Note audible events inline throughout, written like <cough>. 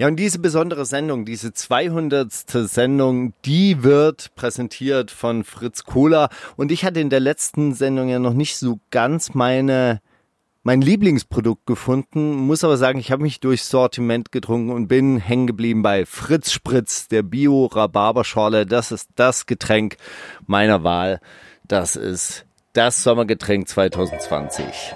Ja, und diese besondere Sendung, diese 200. Sendung, die wird präsentiert von Fritz Kohler. Und ich hatte in der letzten Sendung ja noch nicht so ganz meine mein Lieblingsprodukt gefunden, muss aber sagen, ich habe mich durchs Sortiment getrunken und bin hängen geblieben bei Fritz Spritz, der Bio-Rhabarberschorle. Das ist das Getränk meiner Wahl. Das ist das Sommergetränk 2020.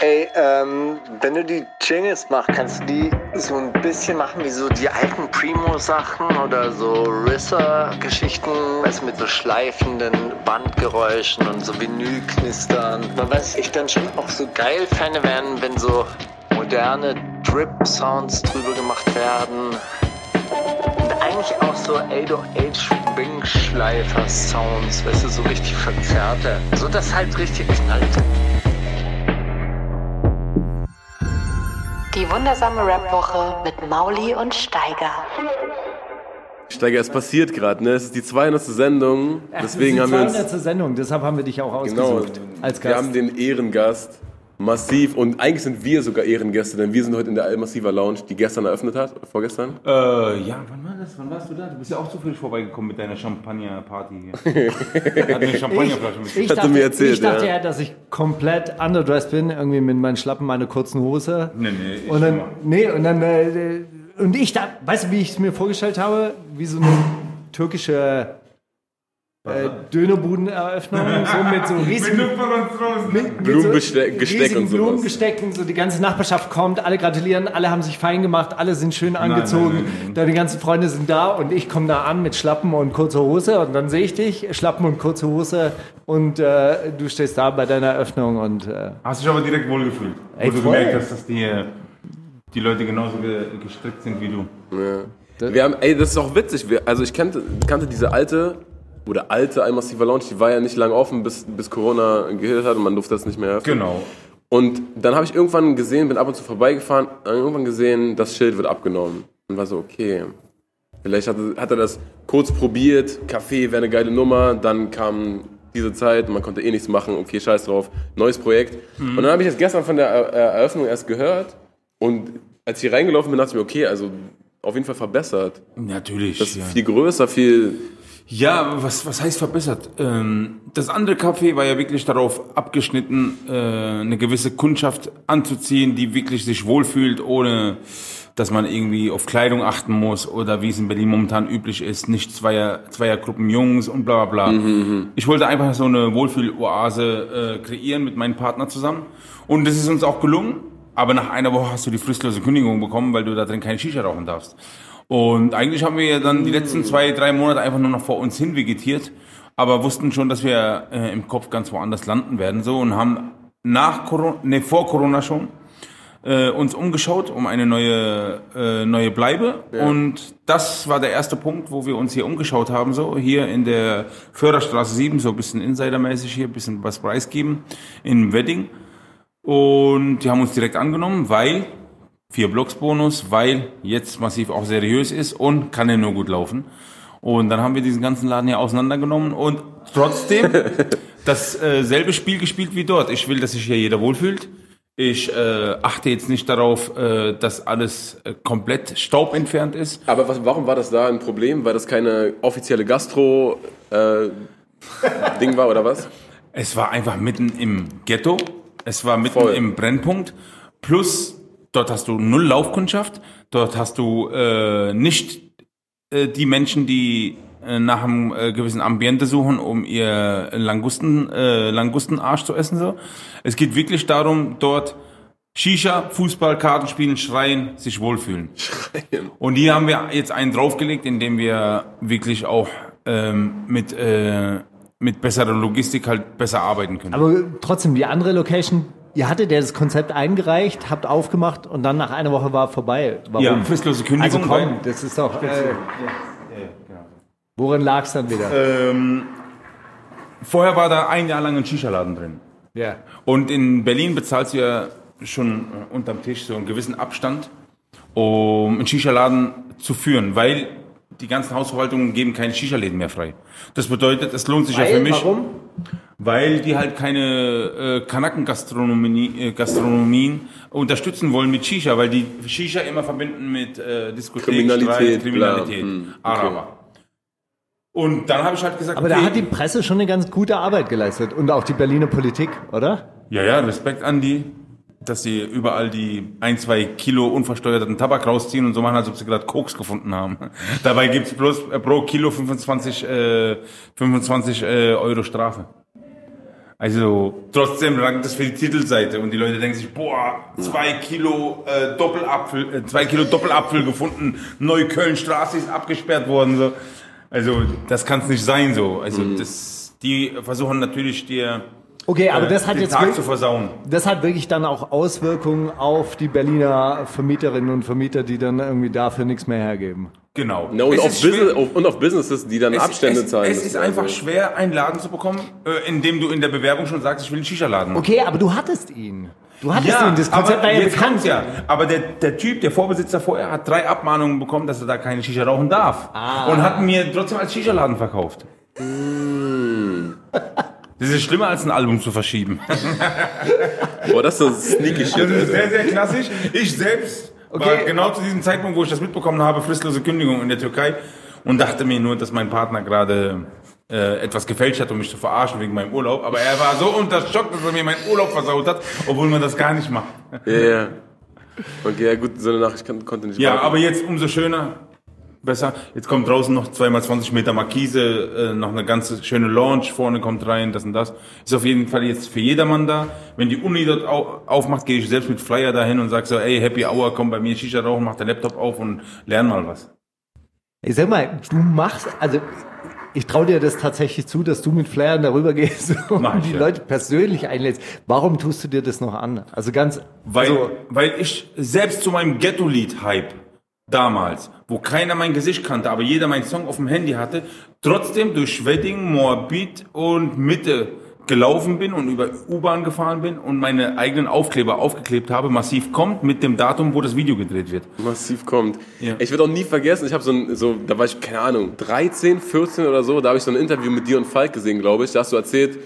Ey, ähm, wenn du die Jingles machst, kannst du die so ein bisschen machen wie so die alten Primo-Sachen oder so Risser-Geschichten, weißt du, mit so schleifenden Bandgeräuschen und so Vinylknistern. Man weiß, ich dann schon auch so geil fände werden, wenn so moderne Drip-Sounds drüber gemacht werden. Und eigentlich auch so 808-Wing-Schleifer-Sounds, weißt du, so richtig verzerrte. So dass halt richtig knallt. Die wundersame Rap-Woche mit Mauli und Steiger. Steiger, es passiert gerade, ne? Es ist die 200. Sendung, deswegen haben wir uns... 200. Sendung, deshalb haben wir dich auch Genau, ausgesucht als wir Gast. haben den Ehrengast massiv und eigentlich sind wir sogar Ehrengäste, denn wir sind heute in der Al-Massiva Lounge, die gestern eröffnet hat, vorgestern. Äh, ja, wann war das? Wann warst du da? Du bist ja auch zufällig vorbeigekommen mit deiner Champagner-Party hier. <laughs> Hat eine Champagnerflasche mit. Ich Hat er dachte, mir erzählt, ich dachte ja. ja. dass ich komplett underdressed bin, irgendwie mit meinen Schlappen, meiner kurzen Hose. Nee, nee, ich und dann, nee, und dann, äh, und ich dachte, weißt du, wie ich es mir vorgestellt habe? Wie so eine türkische äh, Dönerbudeneröffnung, so mit so <laughs> riesigen mit, mit Blumenbesteck- so Gesteck riesigen und sowas. Blumengestecken, so die ganze Nachbarschaft kommt, alle gratulieren, alle haben sich fein gemacht, alle sind schön angezogen, nein, nein, nein. deine ganzen Freunde sind da und ich komme da an mit Schlappen und kurzer Hose und dann sehe ich dich, Schlappen und kurze Hose und äh, du stehst da bei deiner Eröffnung und äh, Hast dich aber direkt wohlgefühlt. Ey, Wo du voll. gemerkt hast, dass die, die Leute genauso ge gestrickt sind wie du. Wir haben, ey, das ist auch witzig, wir, also ich kannte, kannte diese alte, oder alte Al-Massiva Lounge, die war ja nicht lang offen, bis, bis Corona gehittet hat und man durfte das nicht mehr öffnen. Genau. Und dann habe ich irgendwann gesehen, bin ab und zu vorbeigefahren, irgendwann gesehen, das Schild wird abgenommen. Und war so, okay. Vielleicht hat, er- hat er das kurz probiert, Kaffee wäre eine geile Nummer, dann kam diese Zeit, man konnte eh nichts machen, okay, scheiß drauf, neues Projekt. Und dann habe ich jetzt gestern von der Er- Er- Eröffnung erst gehört und als ich hier reingelaufen bin, dachte ich mir, okay, also auf jeden Fall verbessert. Natürlich. Das ist ja. viel größer, viel. Ja, was, was heißt verbessert? Ähm, das andere Café war ja wirklich darauf abgeschnitten, äh, eine gewisse Kundschaft anzuziehen, die wirklich sich wohlfühlt, ohne dass man irgendwie auf Kleidung achten muss oder wie es in Berlin momentan üblich ist, nicht zweier, Zweiergruppen Jungs und bla bla bla. Ich wollte einfach so eine Wohlfühloase äh, kreieren mit meinem Partner zusammen und das ist uns auch gelungen. Aber nach einer Woche hast du die fristlose Kündigung bekommen, weil du da drin keine Shisha rauchen darfst. Und eigentlich haben wir ja dann die letzten zwei, drei Monate einfach nur noch vor uns hin vegetiert, aber wussten schon, dass wir äh, im Kopf ganz woanders landen werden so und haben nach Corona, nee, vor Corona schon äh, uns umgeschaut um eine neue äh, neue Bleibe. Und das war der erste Punkt, wo wir uns hier umgeschaut haben so hier in der Förderstraße 7 so ein bisschen insidermäßig hier ein bisschen was preisgeben in Wedding. Und die haben uns direkt angenommen, weil vier Blocks Bonus, weil jetzt massiv auch seriös ist und kann ja nur gut laufen. Und dann haben wir diesen ganzen Laden hier auseinandergenommen und trotzdem <laughs> dasselbe Spiel gespielt wie dort. Ich will, dass sich hier jeder wohlfühlt. Ich äh, achte jetzt nicht darauf, äh, dass alles äh, komplett Staub entfernt ist. Aber was, warum war das da ein Problem? Weil das keine offizielle Gastro-Ding <laughs> war oder was? Es war einfach mitten im Ghetto. Es war mitten Voll. im Brennpunkt. Plus, dort hast du null Laufkundschaft. Dort hast du äh, nicht äh, die Menschen, die äh, nach einem äh, gewissen Ambiente suchen, um ihr Langusten, äh, Langustenarsch zu essen. So. Es geht wirklich darum, dort Shisha, Fußball, Kartenspielen, schreien, sich wohlfühlen. Schreien. Und hier haben wir jetzt einen draufgelegt, indem wir wirklich auch ähm, mit, äh, mit besserer Logistik halt besser arbeiten können. Aber trotzdem, die andere Location, ihr hattet ja das Konzept eingereicht, habt aufgemacht und dann nach einer Woche war vorbei. Warum? ja, fristlose Kündigung. also komm, das ist doch. Äh, worin lag es dann wieder? Ähm, vorher war da ein Jahr lang ein Shisha-Laden drin. ja. Und in Berlin bezahlst du ja schon äh, unterm Tisch so einen gewissen Abstand, um einen Shisha-Laden zu führen, weil die ganzen Hausverwaltungen geben keine Shisha-Läden mehr frei. Das bedeutet, es lohnt sich ja für Weil, mich. warum? Weil die halt keine äh, Kanaken-Gastronomien äh, Gastronomien unterstützen wollen mit Shisha, weil die Shisha immer verbinden mit äh, Diskothek, Kriminalität, Streit, Kriminalität, hm, okay. Araber. Und dann habe ich halt gesagt, Aber okay, da hat die Presse schon eine ganz gute Arbeit geleistet und auch die Berliner Politik, oder? ja, ja, Respekt an die, dass sie überall die ein, zwei Kilo unversteuerten Tabak rausziehen und so machen, als ob sie gerade Koks gefunden haben. <laughs> Dabei gibt's bloß äh, pro Kilo 25, äh, 25 äh, Euro Strafe. Also trotzdem langt das für die Titelseite und die Leute denken sich, boah, zwei Kilo äh, Doppelapfel, äh, zwei Kilo Doppelapfel gefunden, Neukölln-Straße ist abgesperrt worden. So. Also das kann es nicht sein so. Also das, die versuchen natürlich dir Okay, aber äh, das hat den jetzt Tag wirklich, zu versauen. das hat wirklich dann auch Auswirkungen auf die Berliner Vermieterinnen und Vermieter, die dann irgendwie dafür nichts mehr hergeben. Genau. Na, und, auf Business, auf, und auf Businesses, die dann es, Abstände es, zahlen. Es müssen. ist einfach Also, schwer, einen Laden zu bekommen, äh, indem du in der Bewerbung schon sagst, ich will einen Shisha-Laden machen. Okay, aber du hattest ihn. Du hattest ihn. Das Konzept aber war ja jetzt bekannt. ja. Aber der, der Typ, der Vorbesitzer vorher, hat drei Abmahnungen bekommen, dass er da keine Shisha rauchen darf. Ah. Und hat mir trotzdem als Shisha-Laden verkauft. Mm. Das ist schlimmer als ein Album zu verschieben. Boah, das ist so sneaky shit. Das ist sehr, sehr klassisch. Ich selbst war Okay. genau zu diesem Zeitpunkt, wo ich das mitbekommen habe, fristlose Kündigung in der Türkei und dachte mir nur, dass mein Partner gerade äh, etwas gefälscht hat, um mich zu verarschen wegen meinem Urlaub. Aber er war so unter Schock, dass er mir meinen Urlaub versaut hat, obwohl man das gar nicht macht. Ja, ja. Okay, ja gut, so eine Nachricht konnte nicht Ja, warten. aber jetzt umso schöner. Besser. Jetzt kommt draußen noch 2x20 Meter Markise, äh, noch eine ganze schöne Lounge, vorne kommt rein, das und das. Ist auf jeden Fall jetzt für jedermann da. Wenn die Uni dort au aufmacht, gehe ich selbst mit Flyer dahin und sag so, ey, Happy Hour, komm bei mir Shisha rauchen, mach den Laptop auf und lern mal was. Ich sag mal, du machst, also ich traue dir das tatsächlich zu, dass du mit Flyern darüber <laughs> gehst und Mach die ja. Leute persönlich einlädst. Warum tust du dir das noch an? Also ganz, Weil, also, weil ich selbst zu meinem Ghetto-Lied-Hype damals, wo keiner mein Gesicht kannte, aber jeder meinen Song auf dem Handy hatte, trotzdem durch Schwedding, Moabit und Mitte gelaufen bin und über U-Bahn gefahren bin und meine eigenen Aufkleber aufgeklebt habe, massiv kommt mit dem Datum, wo das Video gedreht wird. massiv kommt. Ja. Ich werde auch nie vergessen, ich habe so ein, so, da war ich, keine Ahnung, 13, 14 oder so, da habe ich so ein Interview mit dir und Falk gesehen, glaube ich. Da hast du erzählt,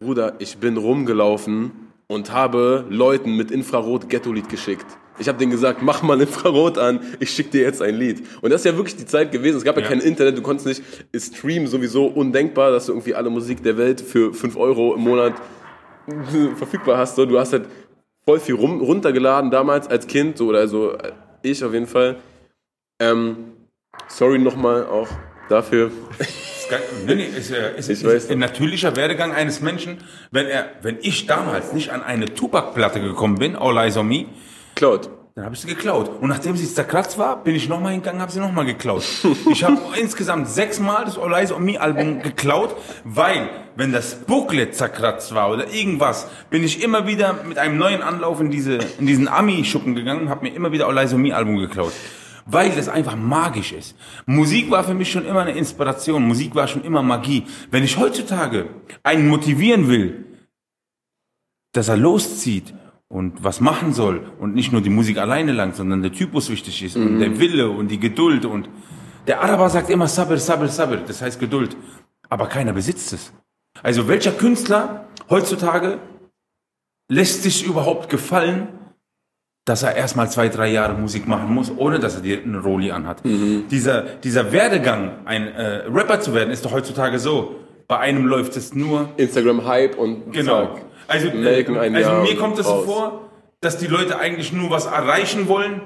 Bruder, ich bin rumgelaufen und habe Leuten mit Infrarot Ghetto-Lied geschickt. Ich habe denen gesagt, mach mal Infrarot an, ich schicke dir jetzt ein Lied. Und das ist ja wirklich die Zeit gewesen. Es gab ja, Ja. kein Internet, du konntest nicht streamen, sowieso undenkbar, dass du irgendwie alle Musik der Welt für 5 Euro im Monat verfügbar hast. So, du hast halt voll viel rum, runtergeladen damals als Kind, so, oder also ich auf jeden Fall. Ähm, sorry nochmal auch dafür. Ist Nee, nee, ist, äh, ist, ist weiß. ein natürlicher Werdegang eines Menschen, wenn er, wenn ich damals nicht an eine Tupac-Platte gekommen bin, All Eyes on Me, Cloud. Dann habe ich sie geklaut. Und nachdem sie zerkratzt war, bin ich nochmal hingegangen, habe sie nochmal geklaut. <laughs> Ich habe insgesamt sechsmal das All Eyes on Me Album geklaut, weil, wenn das Booklet zerkratzt war oder irgendwas, bin ich immer wieder mit einem neuen Anlauf in, diese, in diesen Ami-Schuppen gegangen und habe mir immer wieder All Eyes on Me Album geklaut. Weil das einfach magisch ist. Musik war für mich schon immer eine Inspiration. Musik war schon immer Magie. Wenn ich heutzutage einen motivieren will, dass er loszieht und was machen soll und nicht nur die Musik alleine lang, sondern der Typus wichtig ist und der Wille und die Geduld und der Araber sagt immer Sabr, Sabr, Sabr, das heißt Geduld, aber keiner besitzt es. Also welcher Künstler heutzutage lässt sich überhaupt gefallen, dass er erstmal zwei, drei Jahre Musik machen muss, ohne dass er die eine Roli anhat. Dieser, dieser Werdegang, ein äh, Rapper zu werden, ist doch heutzutage so. Bei einem läuft es nur Instagram-Hype und Genau. zack. Also, Melken ein also Jahr mir kommt es so vor, dass die Leute eigentlich nur was erreichen wollen,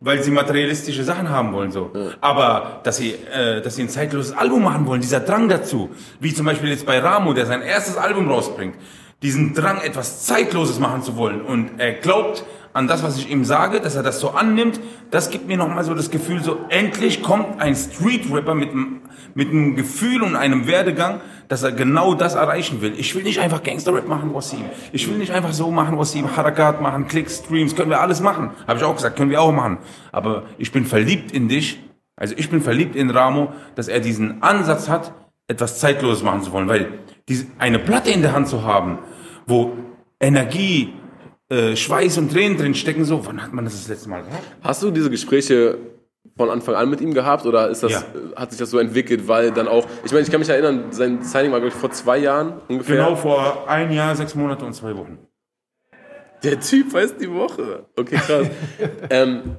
weil sie materialistische Sachen haben wollen so. Aber dass sie, äh, dass sie ein zeitloses Album machen wollen, dieser Drang dazu, wie zum Beispiel jetzt bei Ramo, der sein erstes Album rausbringt, diesen Drang, etwas Zeitloses machen zu wollen. Und er glaubt an das, was ich ihm sage, dass er das so annimmt, das gibt mir nochmal so das Gefühl, so endlich kommt ein Street-Rapper mit, einem- mit einem Gefühl und einem Werdegang, dass er genau das erreichen will. Ich will nicht einfach Gangster-Rap machen, Wassim. Ich will nicht einfach so machen, Wassim. Harakat machen, Klicks, Streams, können wir alles machen. Habe ich auch gesagt, können wir auch machen. Aber ich bin verliebt in dich. Also ich bin verliebt in Ramo, dass er diesen Ansatz hat, etwas Zeitloses machen zu wollen. Weil diese, eine Platte in der Hand zu haben, wo Energie, äh, Schweiß und Tränen drin stecken, so, wann hat man das das letzte Mal gehabt? Hast du diese Gespräche von Anfang an mit ihm gehabt oder ist das, Ja. äh, hat sich das so entwickelt, weil dann auch, ich meine, ich kann mich erinnern, sein Signing war, glaube ich, vor zwei Jahren ungefähr. Genau vor ein Jahr, sechs Monate und zwei Wochen. Der Typ weiß die Woche. Okay, krass. <laughs> ähm,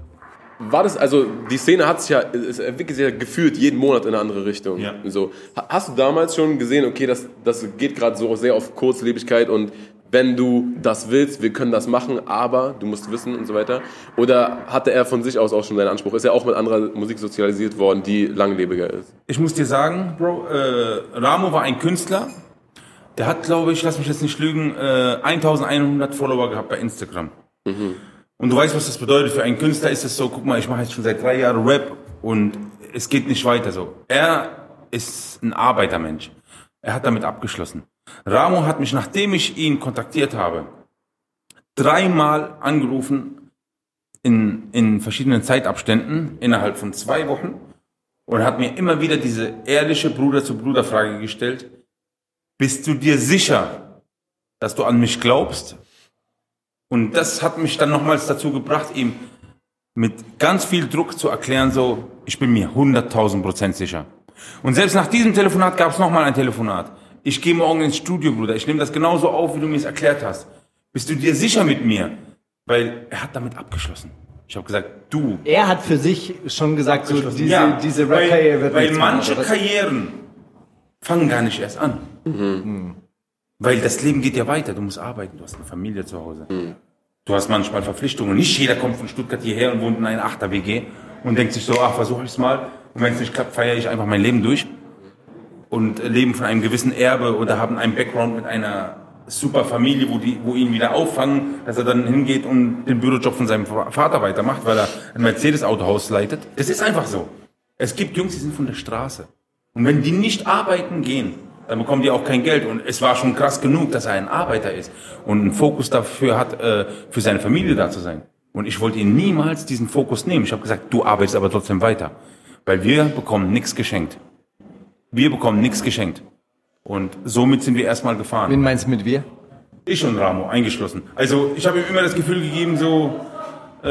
war das, also die Szene hat sich ja, es entwickelt sich ja gefühlt jeden Monat in eine andere Richtung. Ja. So, ha- hast du damals schon gesehen, okay, das, das geht gerade so sehr auf Kurzlebigkeit und wenn du das willst, wir können das machen, aber du musst wissen und so weiter. Oder hatte er von sich aus auch schon seinen Anspruch? Ist er auch mit anderer Musik sozialisiert worden, die langlebiger ist? Ich muss dir sagen, Bro, äh, Ramo war ein Künstler, der hat, glaube ich, lass mich jetzt nicht lügen, äh, 1100 Follower gehabt bei Instagram. Und du weißt, was das bedeutet. Für einen Künstler ist es so, guck mal, ich mache jetzt schon seit drei Jahren Rap und es geht nicht weiter so. Er ist ein Arbeitermensch. Er hat damit abgeschlossen. Ramo hat mich, nachdem ich ihn kontaktiert habe, dreimal angerufen in, in verschiedenen Zeitabständen innerhalb von zwei Wochen und hat mir immer wieder diese ehrliche Bruder-zu-Bruder-Frage gestellt. Bist du dir sicher, dass du an mich glaubst? Und das hat mich dann nochmals dazu gebracht, ihm mit ganz viel Druck zu erklären, so, ich bin mir 100.000 Prozent sicher. Und selbst nach diesem Telefonat gab es nochmal ein Telefonat. Ich gehe morgen ins Studio, Bruder. Ich nehme das genauso auf, wie du mir es erklärt hast. Bist du dir sicher mit mir? Weil er hat damit abgeschlossen. Ich habe gesagt, du, Er hat für sich schon gesagt, so diese, ja, diese Rap-Karriere weil, wird weil manche was? Karrieren fangen gar nicht erst an. Weil das Leben geht ja weiter. Du musst arbeiten, du hast eine Familie zu Hause. Du hast manchmal Verpflichtungen. Nicht jeder kommt von Stuttgart hierher und wohnt in einer Achter-WG und denkt sich so, ach, versuche ich es mal. Und wenn es nicht klappt, feiere ich einfach mein Leben durch. Und leben von einem gewissen Erbe oder haben einen Background mit einer super Familie, wo, die, wo ihn wieder auffangen, dass er dann hingeht und den Bürojob von seinem Vater weitermacht, weil er ein Mercedes-Autohaus leitet. Das ist einfach so. Es gibt Jungs, die sind von der Straße. Und wenn die nicht arbeiten gehen, dann bekommen die auch kein Geld. Und es war schon krass genug, dass er ein Arbeiter ist und einen Fokus dafür hat, äh, für seine Familie da zu sein. Und ich wollte ihm niemals diesen Fokus nehmen. Ich habe gesagt, du arbeitest aber trotzdem weiter. Weil wir bekommen nichts geschenkt. Wir bekommen nichts geschenkt. Und somit sind wir erstmal gefahren. Wen meinst du mit wir? Ich und Ramo eingeschlossen. Also ich habe ihm immer das Gefühl gegeben, so, äh,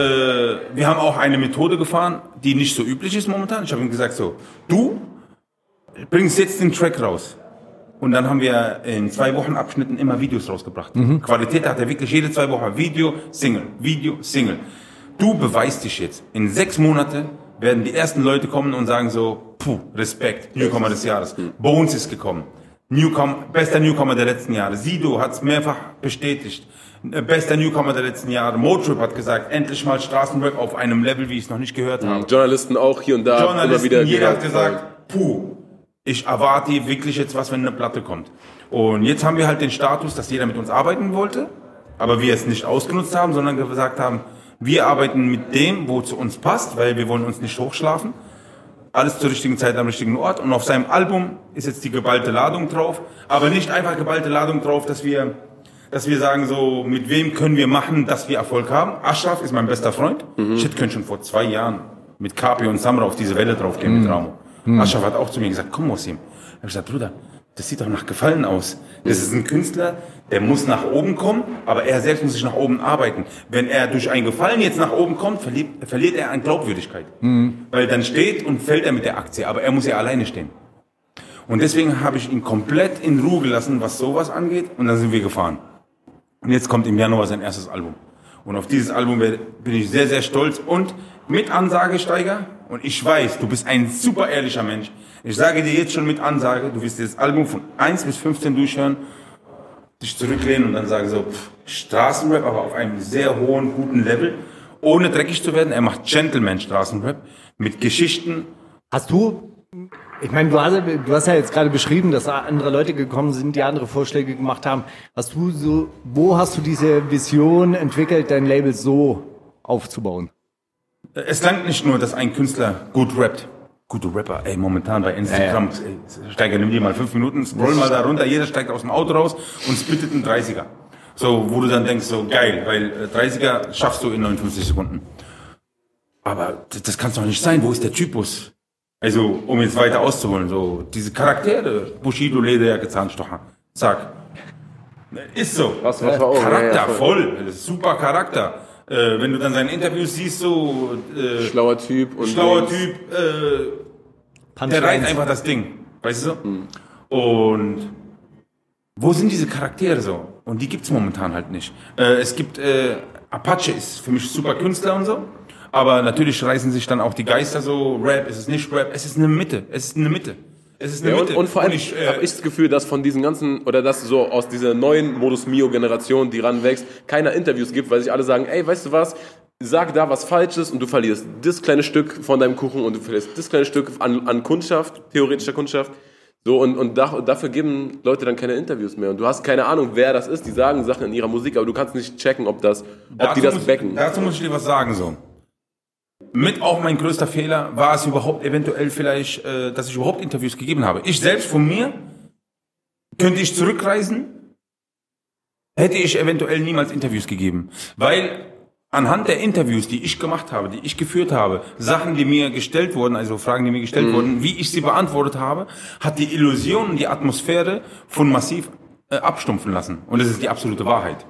wir haben auch eine Methode gefahren, die nicht so üblich ist momentan. Ich habe ihm gesagt, so, du bringst jetzt den Track raus. Und dann haben wir in zwei Wochen Abschnitten immer Videos rausgebracht. Qualität hat er wirklich jede zwei Wochen Video, Single, Video, Single. Du beweist dich jetzt. In sechs Monate werden die ersten Leute kommen und sagen so, puh, Respekt, Newcomer des Jahres. Bones ist gekommen. Newcomer, bester Newcomer der letzten Jahre. Sido hat es mehrfach bestätigt. Äh, Bester Newcomer der letzten Jahre. Motrip hat gesagt, endlich mal Straßenrap auf einem Level, wie ich es noch nicht gehört habe. Journalisten auch hier und da immer Journalisten, wieder jeder hat gesagt, puh, ich erwarte wirklich jetzt was, wenn eine Platte kommt. Und jetzt haben wir halt den Status, dass jeder mit uns arbeiten wollte, aber wir es nicht ausgenutzt haben, sondern gesagt haben, wir arbeiten mit dem, wo zu uns passt, weil wir wollen uns nicht hochschlafen. Alles zur richtigen Zeit am richtigen Ort. Und auf seinem Album ist jetzt die geballte Ladung drauf. Aber nicht einfach geballte Ladung drauf, dass wir, dass wir sagen so, mit wem können wir machen, dass wir Erfolg haben. Ashraf ist mein bester Freund. Ich hätte können schon vor zwei Jahren mit Kapi und Samra auf diese Welle draufgehen mit Ramo. Ashraf hat auch zu mir gesagt, komm aus ihm. Ich habe gesagt, Bruder, das sieht doch nach Gefallen aus. Das ist ein Künstler, der muss nach oben kommen, aber er selbst muss sich nach oben arbeiten. Wenn er durch ein Gefallen jetzt nach oben kommt, verliert, verliert er an Glaubwürdigkeit. Weil dann steht und fällt er mit der Aktie, aber er muss ja alleine stehen. Und deswegen habe ich ihn komplett in Ruhe gelassen, was sowas angeht, und dann sind wir gefahren. Und jetzt kommt im Januar sein erstes Album. Und auf dieses Album bin ich sehr, sehr stolz und mit Ansage, Steiger. Und ich weiß, du bist ein super ehrlicher Mensch. Ich sage dir jetzt schon mit Ansage, du wirst das Album von 1 bis 15 durchhören, dich zurücklehnen und dann sagen so, pff, Straßenrap, aber auf einem sehr hohen, guten Level, ohne dreckig zu werden. Er macht Gentleman-Straßenrap mit Geschichten. Hast du, ich meine, du hast, du hast ja jetzt gerade beschrieben, dass da andere Leute gekommen sind, die andere Vorschläge gemacht haben. Hast du so, wo hast du diese Vision entwickelt, dein Label so aufzubauen? Es langt nicht nur, dass ein Künstler gut rappt. Gute Rapper, ey, momentan bei Instagram, ey, Steiger, nimm dir mal fünf Minuten, scroll mal da runter, jeder steigt aus dem Auto raus und spittet einen 30er. So, wo du dann denkst, so geil, weil äh, 30er schaffst du in 59 Sekunden. Aber das, das kann doch nicht sein, wo ist der Typus? Also, um jetzt weiter auszuholen, so, diese Charaktere, Bushido, Lederjacke, Zahnstocher, zack. Ist so. Was, was war auch, ja, ja, Charakter, voll. voll. Super Charakter. Äh, wenn du dann seine Interviews siehst, so äh, Schlauer Typ und schlauer links. Typ, äh, der reißt einfach das Ding, weißt du? Und wo sind diese Charaktere so? Und die gibt's momentan halt nicht. Äh, es gibt, äh, Apache ist für mich super Künstler und so, aber natürlich reißen sich dann auch die Geister so, Rap, es ist nicht Rap, es ist eine Mitte, es ist eine Mitte. Es ist eine Ja, und, und vor allem äh, habe ich das Gefühl, dass von diesen ganzen, oder dass so aus dieser neuen Modus Mio-Generation, die ranwächst, keiner Interviews gibt, weil sich alle sagen, ey, weißt du was, sag da was Falsches und du verlierst das kleine Stück von deinem Kuchen und du verlierst das kleine Stück an, an Kundschaft, theoretischer Kundschaft. So, und, und da, dafür geben Leute dann keine Interviews mehr. Und du hast keine Ahnung, wer das ist. Die sagen Sachen in ihrer Musik, aber du kannst nicht checken, ob, das, ob die das muss, backen. Dazu muss ich dir was sagen so. Mit auch mein größter Fehler war es überhaupt eventuell vielleicht, äh, dass ich überhaupt Interviews gegeben habe. Ich selbst von mir könnte ich zurückreisen, hätte ich eventuell niemals Interviews gegeben, weil anhand der Interviews, die ich gemacht habe, die ich geführt habe, Sachen, die mir gestellt wurden, also Fragen, die mir gestellt wurden, wie ich sie beantwortet habe, hat die Illusion und die Atmosphäre von massiv äh, abstumpfen lassen. Und das ist die absolute Wahrheit.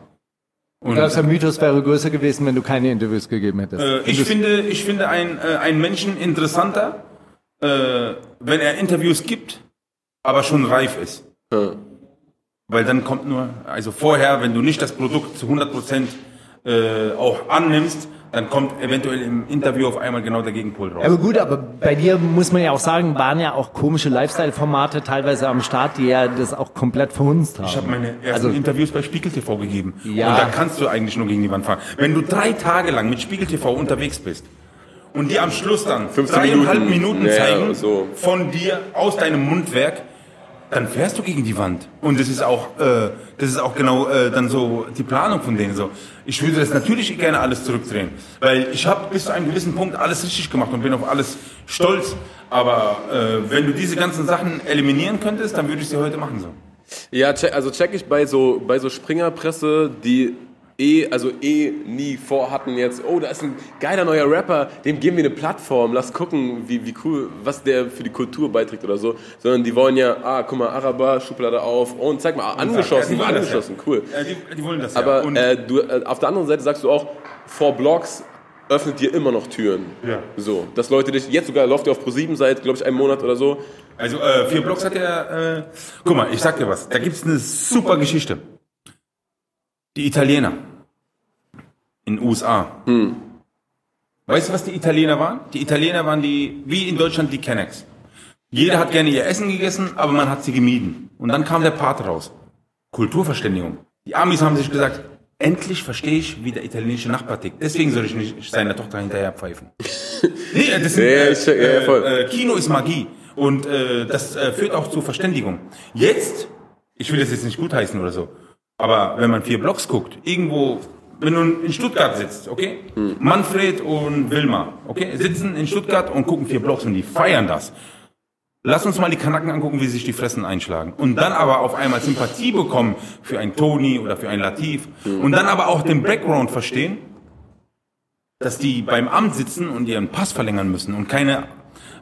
Und Das der Mythos wäre größer gewesen, wenn du keine Interviews gegeben hättest. äh, ich finde, ich finde ein, äh, einen Menschen interessanter, äh, wenn er Interviews gibt, aber schon reif ist. Ja. Weil dann kommt nur, also vorher, wenn du nicht das Produkt zu 100% äh, auch annimmst, dann kommt eventuell im Interview auf einmal genau der Gegenpol raus. Aber gut, aber bei dir muss man ja auch sagen, waren ja auch komische Lifestyle-Formate teilweise am Start, die ja das auch komplett verhunzt haben. Ich habe meine ersten Also- Interviews bei Spiegel TV gegeben. Ja. Und da kannst du eigentlich nur gegen die Wand fahren. Wenn du drei Tage lang mit Spiegel TV unterwegs bist und die am Schluss dann 15 dreieinhalb Minuten. Minuten, Ja, zeigen so. von dir aus deinem Mundwerk, dann fährst du gegen die Wand. Und das ist auch, äh, das ist auch genau äh, dann so die Planung von denen so. Ich würde das natürlich gerne alles zurückdrehen, weil ich habe bis zu einem gewissen Punkt alles richtig gemacht und bin auf alles stolz. Aber äh, wenn du diese ganzen Sachen eliminieren könntest, dann würde ich sie heute machen so. Ja, check, also check ich bei so, bei so Springerpresse, die eh, also eh nie vorhatten jetzt, oh, da ist ein geiler neuer Rapper, dem geben wir eine Plattform, lass gucken, wie, wie cool, was der für die Kultur beiträgt oder so, sondern die wollen ja, ah, guck mal, Araber, Schublade auf und zeig mal, angeschossen, Ja, angeschossen, cool. Ja, die, die wollen das Aber ja. Und äh, du, äh, auf der anderen Seite sagst du auch, vor Blogs öffnet dir immer noch Türen. Ja. So, dass Leute dich, jetzt sogar läuft ihr auf Pro7 seit, glaube ich, einem Monat oder so. Also äh, vier Blocks hat er. Äh, guck mal, ich sag dir was. Da gibt's eine super Geschichte. Die Italiener in USA. Weißt du, was die Italiener waren? Die Italiener waren die, wie in Deutschland die Kennex. Jeder hat gerne ihr Essen gegessen, aber man hat sie gemieden. Und dann kam der Part raus. Kulturverständigung. Die Amis haben sich gesagt, endlich verstehe ich, wie der italienische Nachbar tickt. Deswegen soll ich nicht seiner Tochter hinterher pfeifen. <laughs> nee, das sind, ja, voll. äh, Kino ist Magie. Und äh, das äh, führt auch zur Verständigung. Jetzt, ich will das jetzt nicht gutheißen oder so, aber wenn man vier Blocks guckt, irgendwo, wenn du in Stuttgart sitzt, okay? Manfred und Wilma, okay? Sitzen in Stuttgart und gucken vier Blocks und die feiern das. Lass uns mal die Kanaken angucken, wie sich die Fressen einschlagen. Und dann aber auf einmal Sympathie bekommen für ein Tony oder für ein Latif. Und dann aber auch den Background verstehen, dass die beim Amt sitzen und ihren Pass verlängern müssen und keine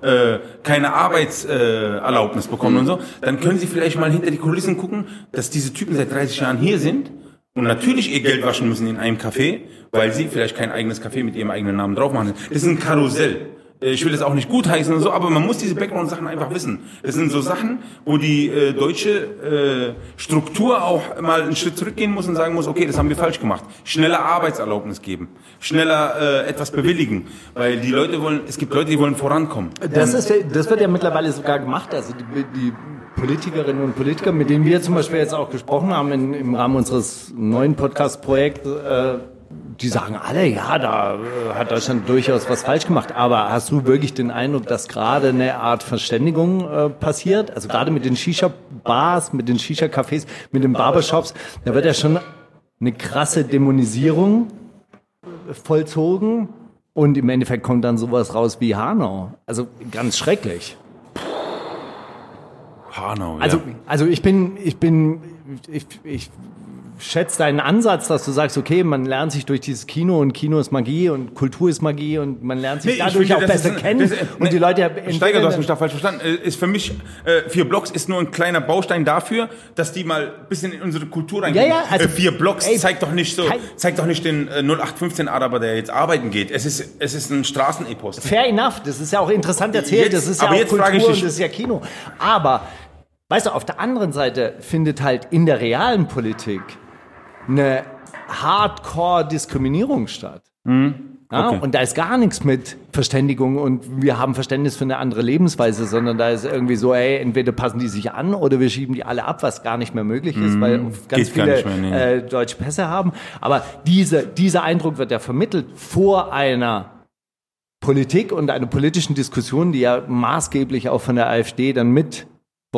äh, keine Arbeitserlaubnis äh, bekommen und so, dann können sie vielleicht mal hinter die Kulissen gucken, dass diese Typen seit 30 Jahren hier sind und natürlich ihr Geld waschen müssen in einem Café, weil sie vielleicht kein eigenes Café mit ihrem eigenen Namen drauf machen. Das ist ein Karussell. Ich will das auch nicht gutheißen und so, aber man muss diese Background-Sachen einfach wissen. Das sind so Sachen, wo die äh, deutsche äh, Struktur auch mal einen Schritt zurückgehen muss und sagen muss, okay, das haben wir falsch gemacht. Schneller Arbeitserlaubnis geben, schneller äh, etwas bewilligen, weil die Leute wollen, es gibt Leute, die wollen vorankommen. Das, ist, das wird ja mittlerweile sogar gemacht. Also die, die Politikerinnen und Politiker, mit denen wir zum Beispiel jetzt auch gesprochen haben in, im Rahmen unseres neuen Podcast-Projekts, äh, die sagen alle, ja, da äh, hat Deutschland durchaus was falsch gemacht. Aber hast du wirklich den Eindruck, dass gerade eine Art Verständigung äh, passiert? Also gerade mit den Shisha-Bars, mit den Shisha-Cafés, mit den Barbershops, da wird ja schon eine krasse Dämonisierung vollzogen. Und im Endeffekt kommt dann sowas raus wie Hanau. Also ganz schrecklich. Hanau, Also, ja. also ich bin, ich bin, ich, ich schätze deinen Ansatz, dass du sagst, okay, man lernt sich durch dieses Kino und Kino ist Magie und Kultur ist Magie und man lernt sich Nee, dadurch finde, auch besser ist kennen ist- und die Leute Steiger, du hast mich da falsch verstanden. Äh, Ist für mich, äh, vier Blocks ist nur ein kleiner Baustein dafür, dass die mal ein bisschen in unsere Kultur reingehen. Ja, ja, also- äh, vier Blocks ey, zeigt doch nicht so, zeigt doch nicht den äh, 0815-Araber, der jetzt arbeiten geht. Es ist, es ist ein Straßenepos. Fair enough, das ist ja auch interessant erzählt, Jetzt- das ist ja aber auch jetzt Kultur ich und das ist ja Kino. Aber, weißt du, auf der anderen Seite findet halt in der realen Politik eine Hardcore-Diskriminierung statt. Ja, okay. Und da ist gar nichts mit Verständigung und wir haben Verständnis für eine andere Lebensweise, sondern da ist irgendwie so, ey, entweder passen die sich an oder wir schieben die alle ab, was gar nicht mehr möglich ist, weil ganz Mhm. Viele mehr, äh, deutsche Pässe haben. Aber diese, dieser Eindruck wird ja vermittelt vor einer Politik und einer politischen Diskussion, die ja maßgeblich auch von der AfD dann mit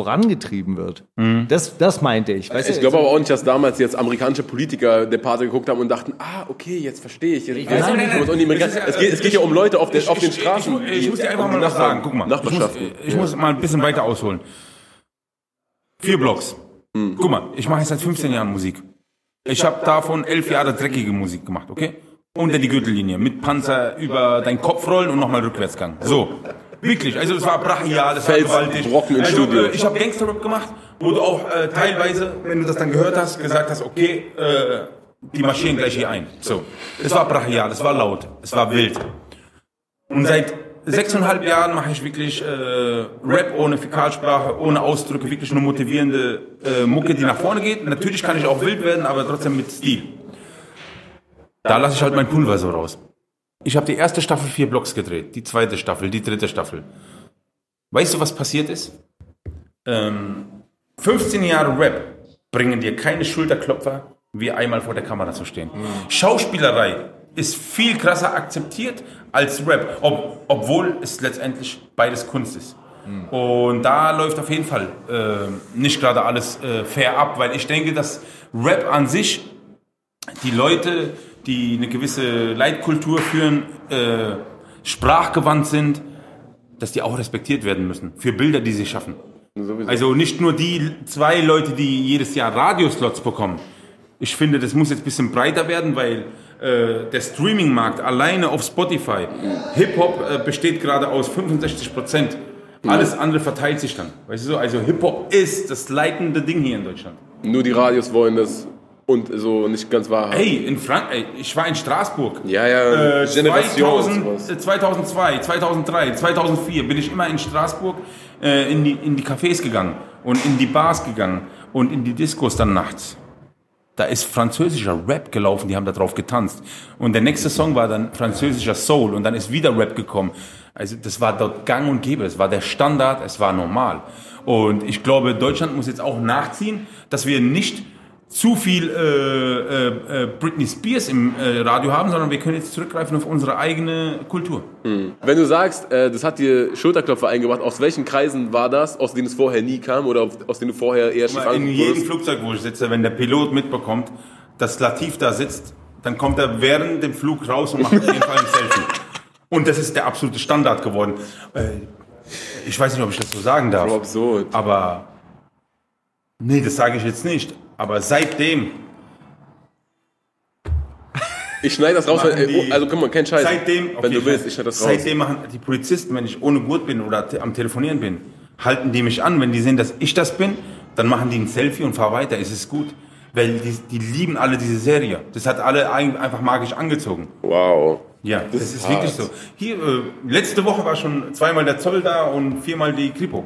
vorangetrieben wird. Mhm. Das, das meinte ich. Weißt Ich du, glaube aber auch nicht, dass damals jetzt amerikanische Politiker der Pate geguckt haben und dachten, ah, okay, jetzt verstehe ich. Jetzt, weiß auch nicht. um Das ist Amerikaner- ja- es, geht, es geht ja um Leute auf, den, auf den Straßen. Ich, ich, ich muss dir einfach um mal was Nachbarn- sagen. Guck mal, ich muss, Nachbarschaften. ich muss mal ein bisschen weiter ausholen. Vier Blocks. Hm. Guck mal, ich mache jetzt seit 15 Jahren Musik. Ich habe davon elf Jahre dreckige Musik gemacht, okay? Unter die Gürtellinie, mit Panzer über deinen Kopf rollen und nochmal Rückwärtsgang. So. Wirklich, also es war brachial, es war Fels- gewaltig. Brocken im also, Studio. Äh, ich habe Gangsterrap gemacht, wo du auch äh, teilweise, wenn du das dann gehört hast, gesagt hast, okay, äh, die marschieren gleich hier ein. So. Es war brachial, es war laut, es war wild. Und seit sechseinhalb Jahren mache ich wirklich äh, Rap ohne Fäkalsprache, ohne Ausdrücke, wirklich nur motivierende äh, Mucke, die nach vorne geht. Natürlich kann ich auch wild werden, aber trotzdem mit Stil. Da lasse ich halt mein Pulver so raus. Ich habe die erste Staffel vier Blocks gedreht, die zweite Staffel, die dritte Staffel. Weißt du, was passiert ist? Ähm, 15 Jahre Rap bringen dir keine Schulterklopfer, wie einmal vor der Kamera zu stehen. Schauspielerei ist viel krasser akzeptiert als Rap, ob, obwohl es letztendlich beides Kunst ist. Und da läuft auf jeden Fall äh, nicht gerade alles äh, fair ab, weil ich denke, dass Rap an sich die Leute, die eine gewisse Leitkultur führen, äh, sprachgewandt sind, dass die auch respektiert werden müssen für Bilder, die sie schaffen. Also nicht nur die zwei Leute, die jedes Jahr Radioslots bekommen. Ich finde, das muss jetzt ein bisschen breiter werden, weil äh, der Streaming-Markt alleine auf Spotify, Hip-Hop äh, besteht gerade aus 65 Prozent. Alles andere verteilt sich dann. Weißt du so? Also Hip-Hop ist das leitende Ding hier in Deutschland. Nur die Radios wollen das und so nicht ganz wahr. Hey, in Frank ey, ich war in Straßburg. Ja, ja, Äh, Generation 2000, und sowas. äh, 2002, 2003, 2004 bin ich immer in Straßburg äh, in, die, in die Cafés gegangen und in die Bars gegangen und in die Discos dann nachts. Da ist französischer Rap gelaufen, die haben da drauf getanzt. Und der nächste Song war dann französischer Soul und dann ist wieder Rap gekommen. Also das war dort gang und gäbe, es war der Standard, es war normal. Und ich glaube, Deutschland muss jetzt auch nachziehen, dass wir nicht zu viel äh, äh, äh, Britney Spears im äh, Radio haben, sondern wir können jetzt zurückgreifen auf unsere eigene Kultur. Wenn du sagst, äh, das hat dir Schulterklopfer eingebracht, aus welchen Kreisen war das, aus denen es vorher nie kam oder aus denen du vorher eher schief In jedem wurdest? Flugzeug, wo ich sitze, wenn der Pilot mitbekommt, dass Latif da sitzt, dann kommt er während dem Flug raus und macht auf jeden Fall ein Selfie. Und das ist der absolute Standard geworden. Äh, Ich weiß nicht, ob ich das so sagen darf. Bro, absurd. Aber nee, das sage ich jetzt nicht. Aber seitdem, Ich schneide das raus, weil, äh, die- also guck mal, kein Scheiß. seitdem, Wenn okay, du willst, ich schneide das raus. Seitdem machen die Polizisten, wenn ich ohne Gurt bin oder te- am Telefonieren bin, halten die mich an. Wenn die sehen, dass ich das bin, dann machen die ein Selfie und fahren weiter. Es ist gut. Weil die, die lieben alle diese Serie. Das hat alle ein- einfach magisch angezogen. Wow. Ja, das, ist ist, wirklich so. Hier, äh, letzte Woche war schon zweimal der Zoll da und viermal die Kripo.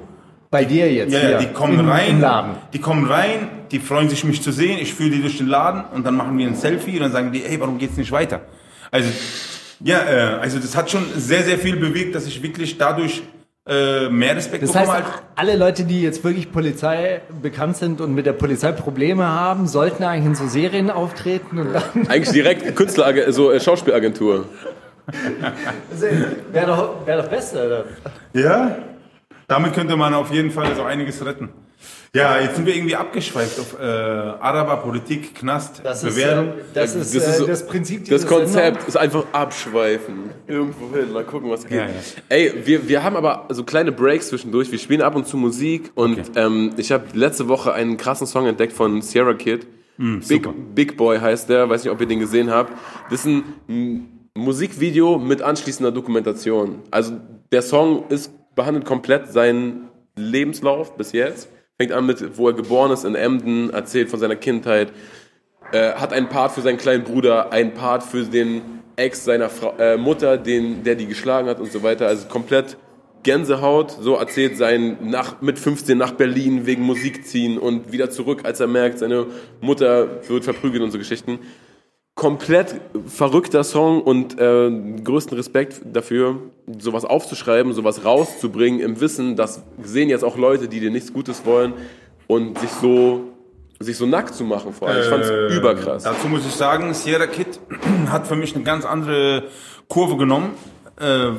Bei dir jetzt. Ja, ja, die kommen im, rein, Im Laden. die kommen rein, die freuen sich, mich zu sehen, ich führe die durch den Laden und dann machen wir ein Selfie und dann sagen die, hey, warum geht's nicht weiter? Also, ja, äh, also das hat schon sehr, sehr viel bewegt, dass ich wirklich dadurch äh, mehr Respekt Das bekomme. heißt, als- alle Leute, die jetzt wirklich Polizei bekannt sind und mit der Polizei Probleme haben, sollten eigentlich in so Serien auftreten und dann <laughs> Eigentlich direkt Künstler, so äh, Schauspielagentur. <laughs> wäre doch, wär doch besser. Oder? ja? Damit könnte man auf jeden Fall so einiges retten. Ja, jetzt sind wir irgendwie abgeschweift auf äh, Araber, Politik, Knast, Bewertung. äh, das, ist, Das ist äh, so- das Prinzip Das Konzept Sendung. ist einfach abschweifen. Irgendwo hin, mal gucken, was geht. Ja, ja. Ey, wir, wir haben aber so kleine Breaks zwischendurch. Wir spielen ab und zu Musik und Okay. ähm, ich habe letzte Woche einen krassen Song entdeckt von Sierra Kid. Mm, Big, Big Boy heißt der, weiß nicht, ob ihr den gesehen habt. Das ist ein Musikvideo mit anschließender Dokumentation. Also der Song ist behandelt komplett seinen Lebenslauf bis jetzt. Fängt an mit, wo er geboren ist in Emden, erzählt von seiner Kindheit, äh, hat einen Part für seinen kleinen Bruder, einen Part für den Ex seiner Frau, äh, Mutter, den, der die geschlagen hat und so weiter. Also komplett Gänsehaut. So erzählt sein nach, mit 15 nach Berlin wegen Musik ziehen und wieder zurück, als er merkt, seine Mutter wird verprügelt und so Geschichten. Komplett verrückter Song und äh, größten Respekt dafür, sowas aufzuschreiben, sowas rauszubringen, im Wissen, das sehen jetzt auch Leute, die dir nichts Gutes wollen und sich so, sich so nackt zu machen vor allem. Ich fand's Äh, überkrass. Dazu muss ich sagen, Sierra Kid <clears throat> hat für mich eine ganz andere Kurve genommen, äh,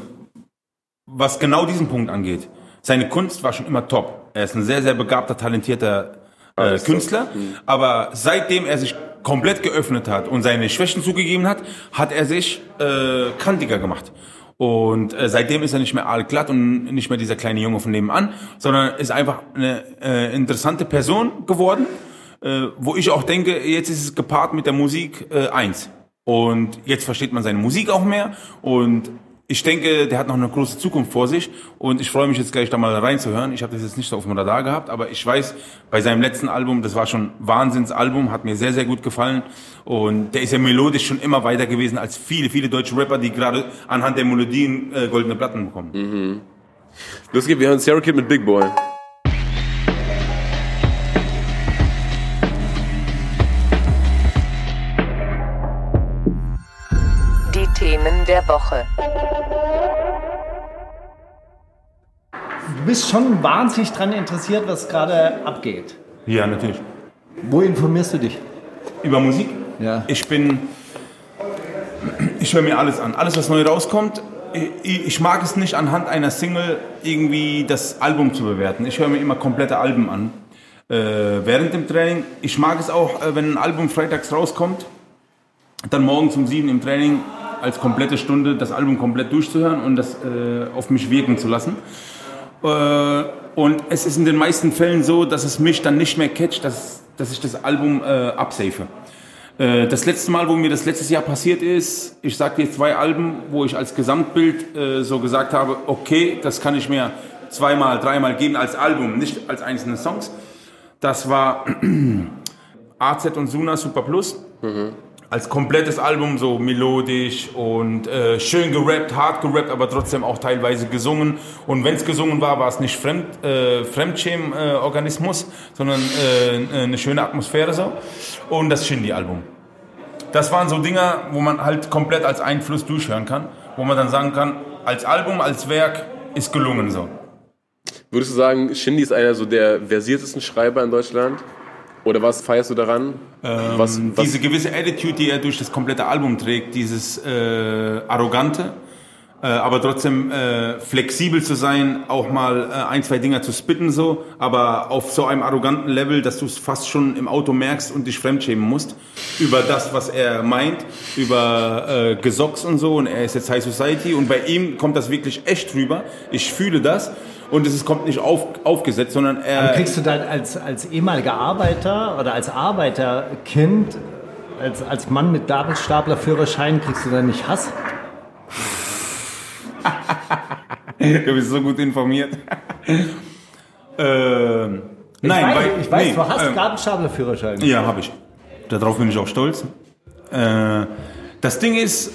was genau diesen Punkt angeht. Seine Kunst war schon immer top. Er ist ein sehr, sehr begabter, talentierter äh. Künstler. Aber seitdem er sich komplett geöffnet hat und seine Schwächen zugegeben hat, hat er sich äh, kantiger gemacht. Und äh, seitdem ist er nicht mehr allglatt und nicht mehr dieser kleine Junge von nebenan, sondern ist einfach eine äh, interessante Person geworden, äh, wo ich auch denke, jetzt ist es gepaart mit der Musik äh, eins. Und jetzt versteht man seine Musik auch mehr und ich denke, der hat noch eine große Zukunft vor sich und ich freue mich jetzt gleich da mal reinzuhören. Ich habe das jetzt nicht so auf dem Radar gehabt, aber ich weiß, bei seinem letzten Album, das war schon ein Wahnsinnsalbum, hat mir sehr, sehr gut gefallen und der ist ja melodisch schon immer weiter gewesen als viele, viele deutsche Rapper, die gerade anhand der Melodien äh, goldene Platten bekommen. Los geht's, wir hören Sarah Kid mit Big Boy. Die Themen der Woche. Bist schon wahnsinnig dran interessiert, was gerade abgeht. Ja, natürlich. Wo informierst du dich? Über Musik? Ja. Ich bin, ich höre mir alles an. Alles, was neu rauskommt. Ich, ich mag es nicht anhand einer Single irgendwie das Album zu bewerten. Ich höre mir immer komplette Alben an. Äh, während dem Training. Ich mag es auch, äh, wenn ein Album freitags rauskommt, dann morgens um sieben im Training als komplette Stunde das Album komplett durchzuhören und das äh, auf mich wirken zu lassen. Äh, und es ist in den meisten Fällen so, dass es mich dann nicht mehr catcht, dass, dass ich das Album äh, absafe. Äh, das letzte Mal, wo mir das letztes Jahr passiert ist, ich sage dir zwei Alben, wo ich als Gesamtbild äh, so gesagt habe, okay, das kann ich mir zweimal, dreimal geben als Album, nicht als einzelne Songs. Das war <clears throat> AZ und Suna Super Plus als komplettes Album so melodisch und äh, schön gerappt, hart gerappt, aber trotzdem auch teilweise gesungen. Und wenn es gesungen war, war es nicht Fremd, äh, Fremdschämen-Organismus, sondern äh, eine schöne Atmosphäre so. Und das Shindy-Album. Das waren so Dinger, wo man halt komplett als Einfluss durchhören kann, wo man dann sagen kann, als Album, als Werk ist gelungen so. Würdest du sagen, Shindy ist einer so der versiertesten Schreiber in Deutschland? Oder was feierst du daran? was, was, Ähm, Diese gewisse Attitude, die er durch das komplette Album trägt, dieses äh, arrogante, äh, aber trotzdem äh, flexibel zu sein, auch mal äh, ein, zwei Dinger zu spitten so, aber auf so einem arroganten Level, dass du es fast schon im Auto merkst und dich fremdschämen musst über das, was er meint, über äh, Gesocks und so und er ist jetzt High Society und bei ihm kommt das wirklich echt rüber. Ich fühle das und es kommt nicht auf, aufgesetzt, sondern er... Kriegst du dann als, als ehemaliger Arbeiter oder als Arbeiterkind, als, als Mann mit Gabelstaplerführerschein, kriegst du dann nicht Hass? <laughs> Du bist so gut informiert. <laughs> Ich nein, weiß, weil, ich weiß nee, du hast ähm, Gabelstaplerführerschein. Ja, habe ich. Darauf bin ich auch stolz. Äh, das Ding ist,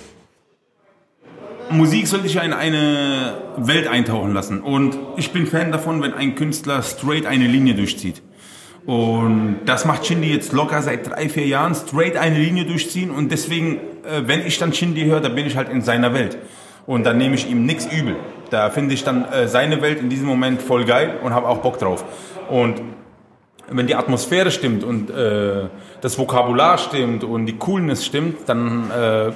Musik soll dich ja in eine Welt eintauchen lassen. Und ich bin Fan davon, wenn ein Künstler straight eine Linie durchzieht. Und das macht Shindy jetzt locker seit drei, vier Jahren, straight eine Linie durchziehen. Und deswegen, äh, wenn ich dann Shindy höre, dann bin ich halt in seiner Welt. Und dann nehme ich ihm nichts übel. Da finde ich dann äh, seine Welt in diesem Moment voll geil und habe auch Bock drauf. Und wenn die Atmosphäre stimmt und äh, das Vokabular stimmt und die Coolness stimmt, dann, äh,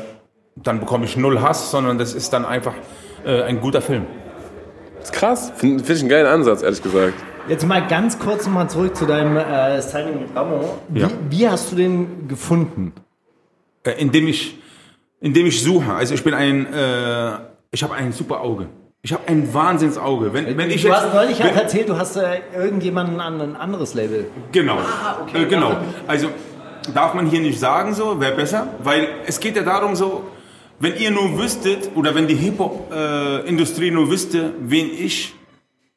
dann bekomme ich null Hass, sondern das ist dann einfach äh, ein guter Film. Das ist krass. Finde find ich einen geilen Ansatz, ehrlich gesagt. Jetzt mal ganz kurz nochmal zurück zu deinem äh, Signing mit Ramo. Wie, Ja. wie hast du den gefunden? Äh, indem ich, indem ich suche. Also ich bin ein, äh, ich habe ein super Auge. Ich habe ein Wahnsinnsauge. Wenn, wenn ich du jetzt, hast neulich wenn, auch erzählt, du hast äh, irgendjemanden an ein anderes Label. Genau. okay. Äh, genau. Also darf man hier nicht sagen so, wäre besser, weil es geht ja darum so, wenn ihr nur wüsstet oder wenn die Hip-Hop-Industrie nur wüsste, wen ich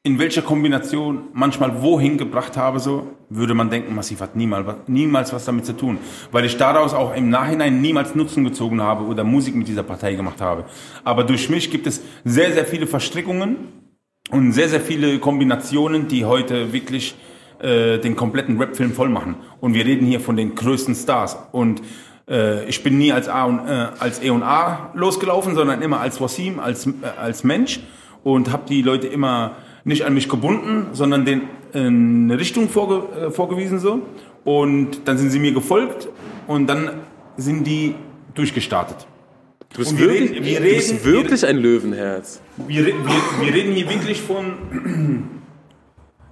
in welcher Kombination manchmal wohin gebracht habe, so würde man denken, Massiv hat niemals, niemals was damit zu tun, weil ich daraus auch im Nachhinein niemals Nutzen gezogen habe oder Musik mit dieser Partei gemacht habe. Aber durch mich gibt es sehr, sehr viele Verstrickungen und sehr, sehr viele Kombinationen, die heute wirklich äh, den kompletten Rap-Film voll machen. Und wir reden hier von den größten Stars. Und ich bin nie als A und äh, als E und A losgelaufen, sondern immer als Wasim, als äh, als Mensch und habe die Leute immer nicht an mich gebunden, sondern den äh, eine Richtung vorge äh, vorgewiesen so. Und dann sind sie mir gefolgt und dann sind die durchgestartet. Du bist, wir wirklich, reden- wir du reden- bist wirklich ein Löwenherz. Wir, wir, wir reden hier wirklich von,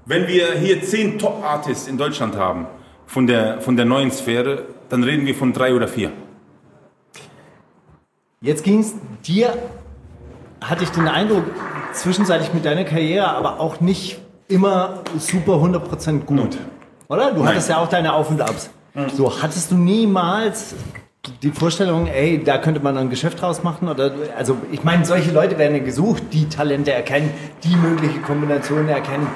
wenn wir hier zehn Top-Artists in Deutschland haben, von der, von der neuen Sphäre, dann reden wir von drei oder vier. Jetzt ging es dir, hatte ich den Eindruck, zwischenzeitlich mit deiner Karriere, aber auch nicht immer super 100% gut. Oder? Du hattest ja auch deine Auf und Abs. So, hattest du niemals die Vorstellung, ey, da könnte man ein Geschäft draus machen? Oder, also, ich meine, solche Leute werden ja gesucht, die Talente erkennen, die mögliche Kombinationen erkennen.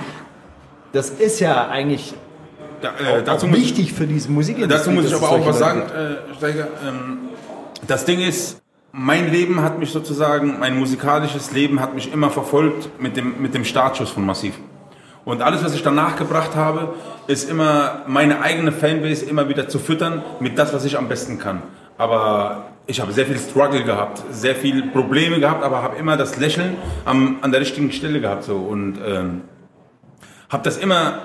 Das ist ja eigentlich Da, äh, auch dazu, muss, wichtig für diese Musik. dazu muss ich aber auch was sagen, äh, Steiger. Ähm, das Ding ist, mein Leben hat mich sozusagen, mein musikalisches Leben hat mich immer verfolgt mit dem, mit dem Startschuss von Massiv. Und alles, was ich danach gebracht habe, ist immer meine eigene Fanbase immer wieder zu füttern mit das, was ich am besten kann. Aber ich habe sehr viel Struggle gehabt, sehr viel Probleme gehabt, aber habe immer das Lächeln am, an der richtigen Stelle gehabt so und ähm, habe das immer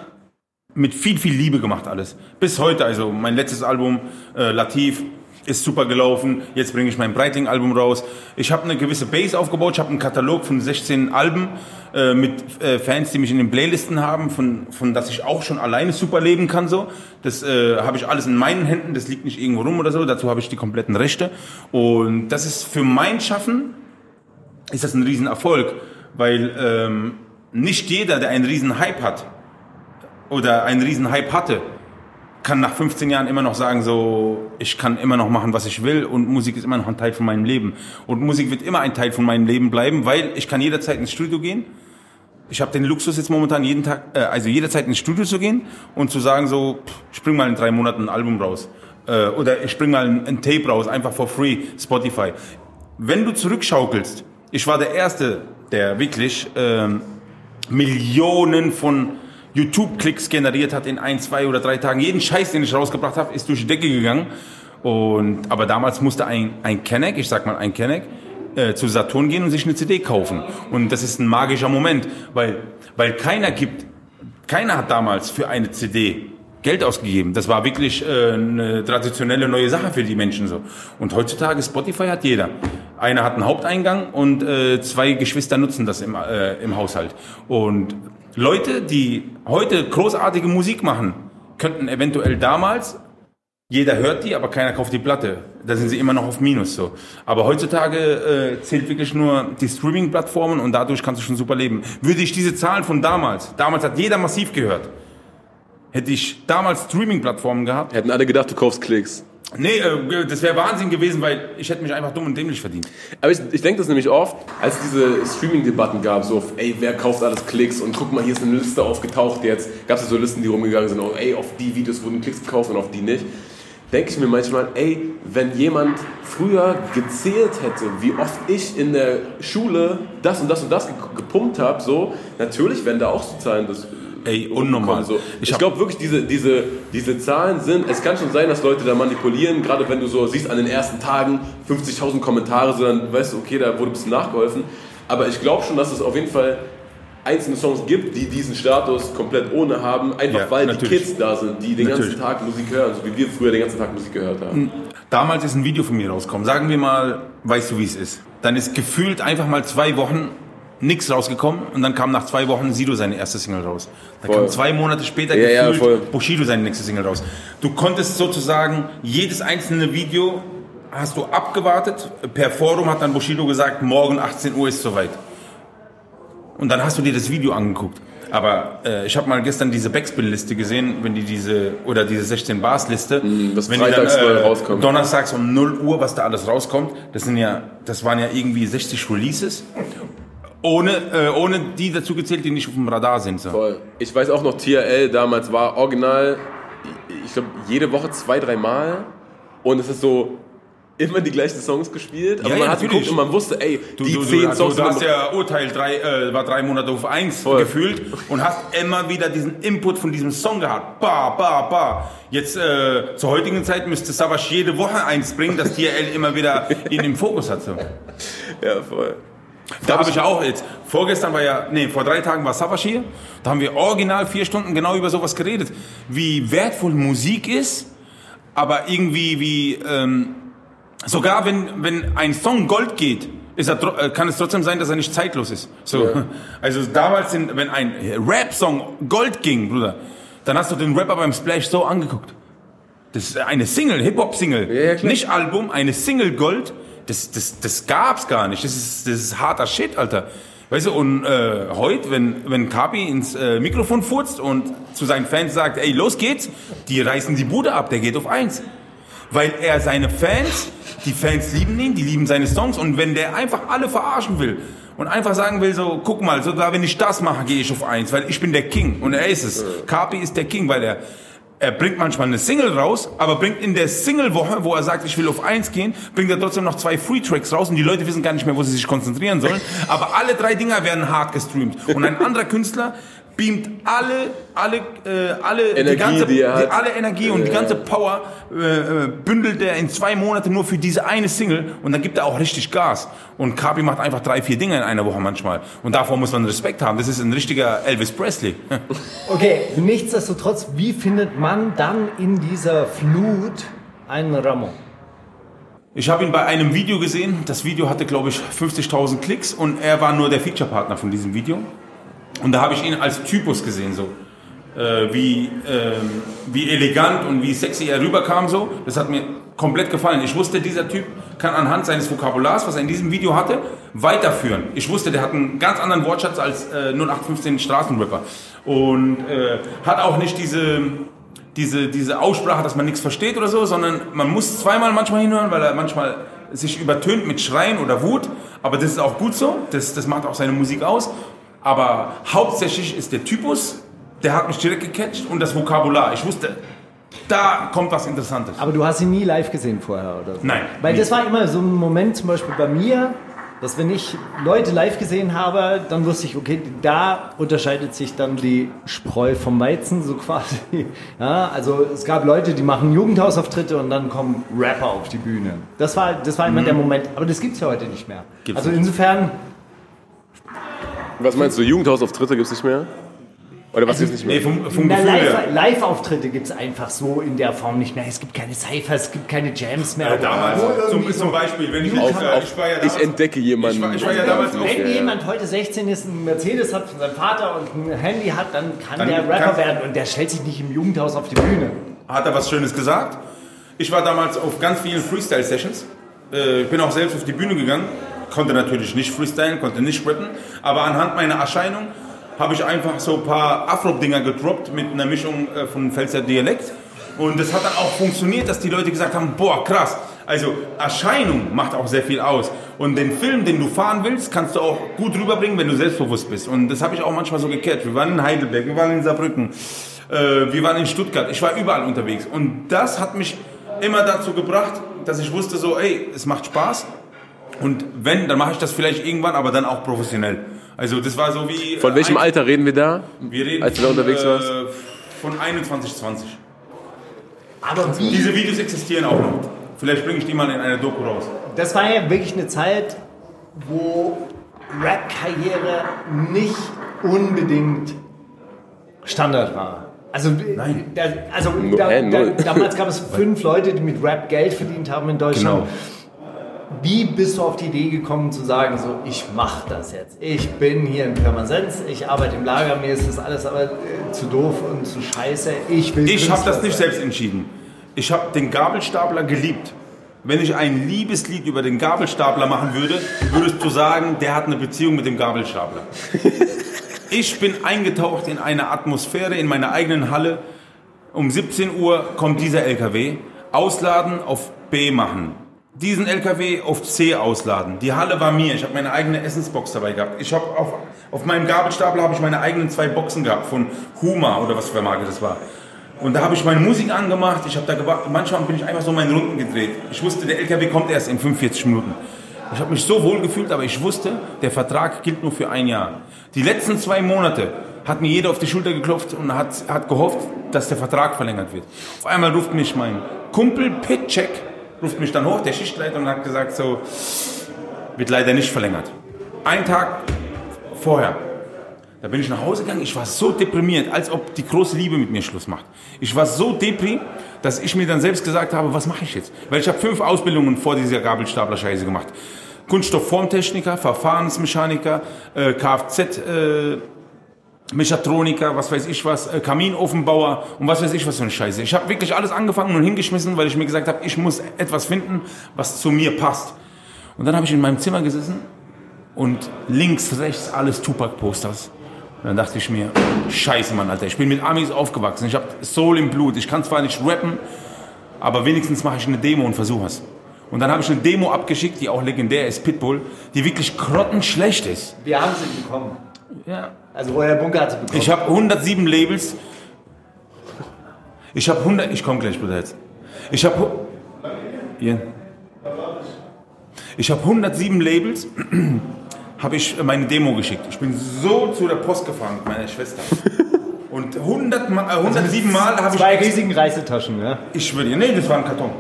mit viel, viel Liebe gemacht alles. Bis heute, also mein letztes Album, äh, Latif, ist super gelaufen. Jetzt bringe ich mein Breitling-Album raus. Ich habe eine gewisse Base aufgebaut. Ich habe einen Katalog von 16 Alben äh, mit äh, Fans, die mich in den Playlisten haben, von, von das ich auch schon alleine super leben kann. So, Das äh, habe ich alles in meinen Händen. Das liegt nicht irgendwo rum oder so. Dazu habe ich die kompletten Rechte. Und das ist für mein Schaffen ist das ein Riesenerfolg, weil ähm, nicht jeder, der einen riesen Hype hat, oder einen riesen Hype hatte, kann nach 15 Jahren immer noch sagen, so, ich kann immer noch machen, was ich will und Musik ist immer noch ein Teil von meinem Leben. Und Musik wird immer ein Teil von meinem Leben bleiben, weil ich kann jederzeit ins Studio gehen. Ich habe den Luxus jetzt momentan jeden Tag, äh, also jederzeit ins Studio zu gehen und zu sagen so, pff, ich bring mal in drei Monaten ein Album raus. Äh, oder ich bring mal ein, ein Tape raus, einfach for free, Spotify. Wenn du zurückschaukelst, ich war der Erste, der wirklich ähm, Millionen von YouTube-Klicks generiert hat in ein, zwei oder drei Tagen. Jeden Scheiß, den ich rausgebracht habe, ist durch die Decke gegangen. Und, aber damals musste ein, ein Kenneck, ich sag mal ein Kenneck, äh, zu Saturn gehen und sich eine CD kaufen. Und das ist ein magischer Moment, weil, weil keiner gibt, keiner hat damals für eine CD Geld ausgegeben. Das war wirklich äh, eine traditionelle neue Sache für die Menschen so. Und heutzutage Spotify hat jeder. Einer hat einen Haupteingang und äh, zwei Geschwister nutzen das im, äh, im Haushalt. Und Leute, die heute großartige Musik machen, könnten eventuell damals jeder hört die, aber keiner kauft die Platte. Da sind sie immer noch auf Minus so. Aber heutzutage äh, zählt wirklich nur die Streaming-Plattformen und dadurch kannst du schon super leben. Würde ich diese Zahlen von damals, damals hat jeder massiv gehört, hätte ich damals Streaming-Plattformen gehabt, Hätten alle gedacht, du kaufst Klicks. Nee, äh, das wäre Wahnsinn gewesen, weil ich hätte mich einfach dumm und dämlich verdient. Aber ich, ich denke das nämlich oft, als diese Streaming-Debatten gab, so, auf, ey, wer kauft alles Klicks und guck mal, hier ist eine Liste aufgetaucht jetzt. Gab es ja so Listen, die rumgegangen sind, oh, ey, auf die Videos wurden Klicks gekauft und auf die nicht. Denke ich mir manchmal, ey, wenn jemand früher gezählt hätte, wie oft ich in der Schule das und das und das ge- gepumpt habe, so, natürlich werden da auch so Zahlen Ey, unnormal. So. Ich Ich, glaube wirklich, diese, diese, diese Zahlen sind, es kann schon sein, dass Leute da manipulieren, gerade wenn du so siehst an den ersten Tagen 50.000 Kommentare, so dann weißt du, okay, da wurde ein bisschen nachgeholfen. Aber ich glaube schon, dass es auf jeden Fall einzelne Songs gibt, die diesen Status komplett ohne haben, einfach Ja, weil die natürlich. Kids da sind, die den Natürlich. ganzen Tag Musik hören, so wie wir früher den ganzen Tag Musik gehört haben. Damals ist ein Video von mir rausgekommen. Sagen wir mal, weißt du, wie es ist. Dann ist gefühlt einfach mal zwei Wochen nichts rausgekommen und dann kam nach zwei Wochen Sido seine erste Single raus. Da Voll. kam zwei Monate später Ja, ja, gefühlt voll. Bushido seine nächste Single raus. Du konntest sozusagen jedes einzelne Video hast du abgewartet. Per Forum hat dann Bushido gesagt, morgen 18 Uhr ist soweit. Und dann hast du dir das Video angeguckt. Aber äh, ich habe mal gestern diese Backspin-Liste gesehen, wenn die diese, oder diese 16 Bars-Liste, was wenn die dann freitags äh, rauskommt. donnerstags um 0 Uhr, was da alles rauskommt, das sind ja, das waren ja irgendwie 60 Releases, ohne, äh, ohne die dazu gezählt, die nicht auf dem Radar sind. So. Voll. Ich weiß auch noch, TRL damals war original, ich glaube, jede Woche zwei, drei Mal. Und es ist so immer die gleichen Songs gespielt. Aber Ja, man ja, hat natürlich. geguckt und man wusste, ey, Du, die du, zehn du, Songs du hast ja Urteil drei, äh, war drei Monate auf eins Voll. gefühlt und hast immer wieder diesen Input von diesem Song gehabt. Ba, ba, ba. Jetzt äh, zur heutigen Zeit müsste Savas jede Woche eins bringen, dass DRL immer wieder ihn im Fokus hat. So. <laughs> Ja, voll. Da habe ich auch jetzt, vorgestern war ja, nee, vor drei Tagen war Savas hier, da haben wir original vier Stunden genau über sowas geredet. Wie wertvoll Musik ist, aber irgendwie wie, ähm, sogar wenn, wenn ein Song Gold geht, ist er, äh, kann es trotzdem sein, dass er nicht zeitlos ist. So. Ja. <laughs> Also damals, sind, wenn ein Rap-Song Gold ging, Bruder, dann hast du den Rapper beim Splash so angeguckt. Das ist eine Single, Hip-Hop-Single. Ja, nicht Album, eine Single Gold. Das, das, das gab's gar nicht. Das ist, das ist harter Shit, Alter. Weißt du, und äh, heute, wenn, wenn Kapi ins äh, Mikrofon furzt und zu seinen Fans sagt, ey, los geht's, die reißen die Bude ab, der geht auf eins. Weil er seine Fans, die Fans lieben ihn, die lieben seine Songs und wenn der einfach alle verarschen will und einfach sagen will, so, guck mal, sogar wenn ich das mache, gehe ich auf eins, weil ich bin der King und er ist es. Kapi ist der King, weil er er bringt manchmal eine Single raus, aber bringt in der Single-Woche, wo er sagt, ich will auf eins gehen, bringt er trotzdem noch zwei Free-Tracks raus und die Leute wissen gar nicht mehr, wo sie sich konzentrieren sollen. Aber alle drei Dinger werden hart gestreamt. Und ein anderer Künstler beamt alle, alle, äh, alle, Energie, die ganze, die er hat. alle Energie und die ganze Power äh, äh, bündelt er in zwei Monate nur für diese eine Single und dann gibt er auch richtig Gas. Und Kapi macht einfach drei, vier Dinge in einer Woche manchmal. Und davor muss man Respekt haben. Das ist ein richtiger Elvis Presley. <laughs> Okay, nichtsdestotrotz, wie findet man dann in dieser Flut einen Ramon? Ich habe ihn bei einem Video gesehen. Das Video hatte, glaube ich, 50.000 Klicks und er war nur der Featurepartner von diesem Video. Und da habe ich ihn als Typus gesehen, so. Äh, wie, ähm, wie elegant und wie sexy er rüberkam, so. Das hat mir komplett gefallen. Ich wusste, dieser Typ kann anhand seines Vokabulars, was er in diesem Video hatte, weiterführen. Ich wusste, der hat einen ganz anderen Wortschatz als äh, 0815 Straßenrapper. Und äh, hat auch nicht diese, diese, diese Aussprache, dass man nichts versteht oder so, sondern man muss zweimal manchmal hinhören, weil er manchmal sich übertönt mit Schreien oder Wut. Aber das ist auch gut so, das, das macht auch seine Musik aus. Aber hauptsächlich ist der Typus, der hat mich direkt gecatcht und das Vokabular. Ich wusste, da kommt was Interessantes. Aber du hast ihn nie live gesehen vorher, oder? so? Nein, Weil nie. das war immer so ein Moment, zum Beispiel bei mir, dass wenn ich Leute live gesehen habe, dann wusste ich, okay, da unterscheidet sich dann die Spreu vom Weizen, so quasi. <laughs> Ja, also es gab Leute, die machen Jugendhausauftritte und dann kommen Rapper auf die Bühne. Das war, das war immer der Moment. Aber das gibt es ja heute nicht mehr. Mhm. Gibt's also nicht. Was meinst du, Jugendhausauftritte gibt es nicht mehr? Oder was ist nicht mehr? Nee, vom, vom na, Gefühl her. Live- Live-Auftritte gibt es einfach so in der Form nicht mehr. Es gibt keine Cyphers, es gibt keine Jams mehr. Äh, damals, zum, zum Beispiel, wenn ich, Auf, äh, auf, ich war ja ich damals, entdecke jemanden. Ich war, ich war ja damals Wenn Ja, ja. jemand heute 16 ist, ein Mercedes hat von seinem Vater und ein Handy hat, dann kann Dann der Rapper werden und der stellt sich nicht im Jugendhaus auf die Bühne. hat er was Schönes gesagt. Ich war damals auf ganz vielen Freestyle-Sessions. Äh, Ich bin auch selbst auf die Bühne gegangen. Konnte natürlich nicht freestylen, konnte nicht rappen. Aber anhand meiner Erscheinung habe ich einfach so ein paar Afro-Dinger gedroppt mit einer Mischung äh, von Pfälzer Dialekt. Und das hat dann auch funktioniert, dass die Leute gesagt haben, boah, krass. Also Erscheinung macht auch sehr viel aus. Und den Film, den du fahren willst, kannst du auch gut rüberbringen, wenn du selbstbewusst bist. Und das habe ich auch manchmal so gekehrt. Wir waren in Heidelberg, wir waren in Saarbrücken, äh, wir waren in Stuttgart. Ich war überall unterwegs. Und das hat mich immer dazu gebracht, dass ich wusste so, ey, es macht Spaß. Und wenn, dann mache ich das vielleicht irgendwann, aber dann auch professionell. Also das war so wie... Von welchem ein- Alter reden wir da? Wir reden als du da von, unterwegs warst? äh, Von 21, 20. Aber wie, Diese Videos existieren auch noch. Vielleicht bringe ich die mal in eine Doku raus. das war ja wirklich eine Zeit, wo Rap-Karriere nicht unbedingt Standard war. Also, Da, also da, Hä, da, null. damals gab es <laughs> fünf Leute, die mit Rap Geld verdient haben in Deutschland. Genau. Wie bist du auf die Idee gekommen zu sagen, so ich mache das jetzt. Ich bin hier in Pirmasens, ich arbeite im Lager, mir ist das alles aber äh, zu doof und zu scheiße. Ich will Ich habe das nicht selbst entschieden. Ich habe den Gabelstapler geliebt. Wenn ich ein Liebeslied über den Gabelstapler machen würde, würdest du sagen, der hat eine Beziehung mit dem Gabelstapler. <laughs> Ich bin eingetaucht in eine Atmosphäre in meiner eigenen Halle. Um 17 Uhr kommt dieser LKW. Ausladen auf B machen. Diesen LKW auf C ausladen. Die Halle war mir. Ich habe meine eigene Essensbox dabei gehabt. Ich habe auf, auf meinem Gabelstapler habe ich meine eigenen zwei Boxen gehabt von Huma oder was für eine Marke das war. Und da habe ich meine Musik angemacht. Ich habe da gewartet. Manchmal bin ich einfach so meine Runden gedreht. Ich wusste, der LKW kommt erst in 45 Minuten. Ich habe mich so wohl gefühlt, aber ich wusste, der Vertrag gilt nur für ein Jahr. Die letzten zwei Monate hat mir jeder auf die Schulter geklopft und hat, hat gehofft, dass der Vertrag verlängert wird. Auf einmal ruft mich mein Kumpel Pitcheck, ruft mich dann hoch, der Schichtleiter, und hat gesagt so, wird leider nicht verlängert. Ein Tag vorher. Da bin ich nach Hause gegangen, ich war so deprimiert, als ob die große Liebe mit mir Schluss macht. Ich war so depri, dass ich mir dann selbst gesagt habe, was mache ich jetzt? Weil ich habe fünf Ausbildungen vor dieser Gabelstapler-Scheiße gemacht. Kunststoffformtechniker, Verfahrensmechaniker, äh, Kfz, äh, Mechatroniker, was weiß ich was, äh, Kaminofenbauer und was weiß ich was für eine Scheiße. Ich habe wirklich alles angefangen und hingeschmissen, weil ich mir gesagt habe, ich muss etwas finden, was zu mir passt. Und dann habe ich in meinem Zimmer gesessen und links, rechts alles Tupac-Posters. Und dann dachte ich mir, scheiße Mann, Alter, ich bin mit Amis aufgewachsen, ich habe Soul im Blut, ich kann zwar nicht rappen, aber wenigstens mache ich eine Demo und versuche es. Und dann habe ich eine Demo abgeschickt, die auch legendär ist, Pitbull, die wirklich grottenschlecht ist. Wir haben sie bekommen. Ja. Also woher Bunker hat sie bekommen? Ich habe 107 Labels. Ich habe 100. Ich komme gleich, Bruder, jetzt. Ich habe. Hier. Ich habe 107 Labels. <clears throat> habe ich meine Demo geschickt. Ich bin so zu der Post gefahren mit meiner Schwester. Und 100 Mal, äh, 107 Mal habe Zwei ich. riesigen Reisetaschen, ja? Ich schwöre dir, nee, das war ein Karton.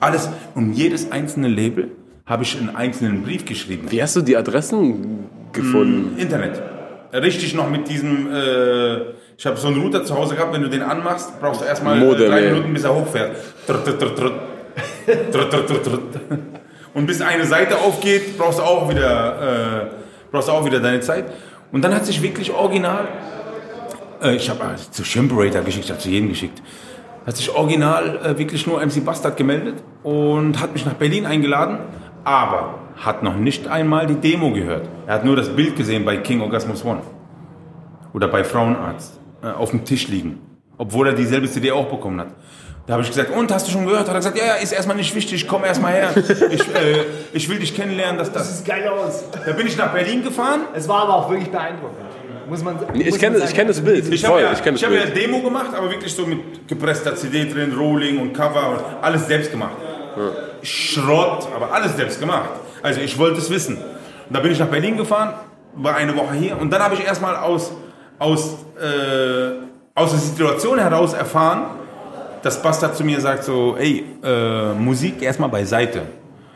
Alles. Und jedes einzelne Label habe ich einen einzelnen Brief geschrieben. Wie hast du die Adressen gefunden? Internet. Richtig noch mit diesem, äh, ich habe so einen Router zu Hause gehabt, wenn du den anmachst, brauchst du erstmal Modem, drei. Minuten, bis er hochfährt. Trut, trut, trut, trut. Trut, trut. Und bis eine Seite aufgeht, brauchst du auch wieder, äh, brauchst du auch wieder deine Zeit. Und dann hat sich wirklich original, äh, ich habe äh, zu Shimperator geschickt, ich habe zu jedem geschickt, hat sich original äh, wirklich nur MC Bastard gemeldet und hat mich nach Berlin eingeladen, aber hat noch nicht einmal die Demo gehört. Er hat nur das Bild gesehen bei King Orgasmus One oder bei Frauenarzt äh, auf dem Tisch liegen, obwohl er dieselbe CD auch bekommen hat. Da habe ich gesagt, und hast du schon gehört? Hat er gesagt, ja, ja, ist erstmal nicht wichtig, komm erstmal her. Ich, äh, ich will dich kennenlernen, dass das. sieht geil aus. Da bin ich nach Berlin gefahren. Es war aber auch wirklich beeindruckend. Muss man, Ich muss kenne ich sagen. kenn das Bild. Ich habe ja, ich ich hab ja. Demo gemacht, aber wirklich so mit gepresster CD drin, Rolling und Cover und alles selbst gemacht. Schrott, aber alles selbst gemacht. Also ich wollte es wissen. Und da bin ich nach Berlin gefahren, war eine Woche hier und dann habe ich erstmal aus, aus, äh, aus der Situation heraus erfahren, dass Bastard zu mir sagt so, ey, äh, Musik erstmal beiseite.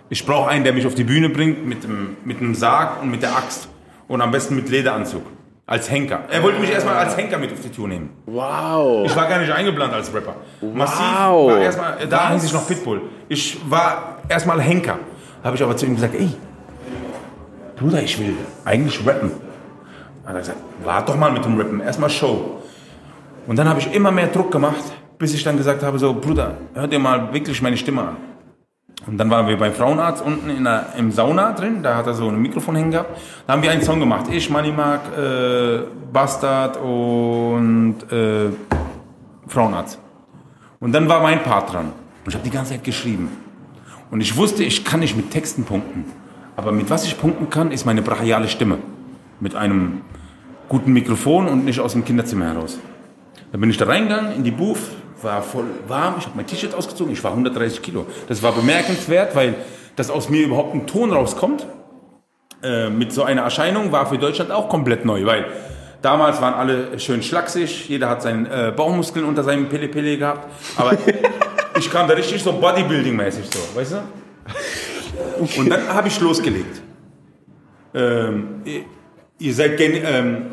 Ich brauche einen, der mich auf die Bühne bringt mit dem, mit dem Sarg und mit der Axt. Und am besten mit Lederanzug. Als Henker. Er wollte mich erstmal als Henker mit auf die Tour nehmen. Wow. Ich war gar nicht eingeplant als Rapper. Massiv Wow. war erstmal, da hieß ich noch Pitbull. Ich war erstmal Henker. Habe ich aber zu ihm gesagt, ey, Bruder, ich will eigentlich rappen. Hat er gesagt, wart doch mal mit dem Rappen, erstmal Show. Und dann habe ich immer mehr Druck gemacht, bis ich dann gesagt habe, so, Bruder, hör dir mal wirklich meine Stimme an. Und dann waren wir beim Frauenarzt unten in der, im Sauna drin, da hat er so ein Mikrofon hängen gehabt. Da haben wir einen Song gemacht, ich, Money Mark, äh, Bastard und äh, Frauenarzt. Und dann war mein Part dran. Und ich habe die ganze Zeit geschrieben. Und ich wusste, ich kann nicht mit Texten punkten. Aber mit was ich punkten kann, ist meine brachiale Stimme. Mit einem guten Mikrofon und nicht aus dem Kinderzimmer heraus. Dann bin ich da reingegangen in die Booth, war voll warm, ich habe mein T-Shirt ausgezogen, ich war 130 Kilo. Das war bemerkenswert, weil das aus mir überhaupt ein Ton rauskommt. Äh, mit so einer Erscheinung war für Deutschland auch komplett neu, weil damals waren alle schön schlaksig, jeder hat seinen äh, Bauchmuskeln unter seinem Pille-Pille gehabt. Aber <laughs> ich kam da richtig so Bodybuilding-mäßig so, weißt du? Und dann habe ich losgelegt. Ähm, ihr, ihr seid gen ähm,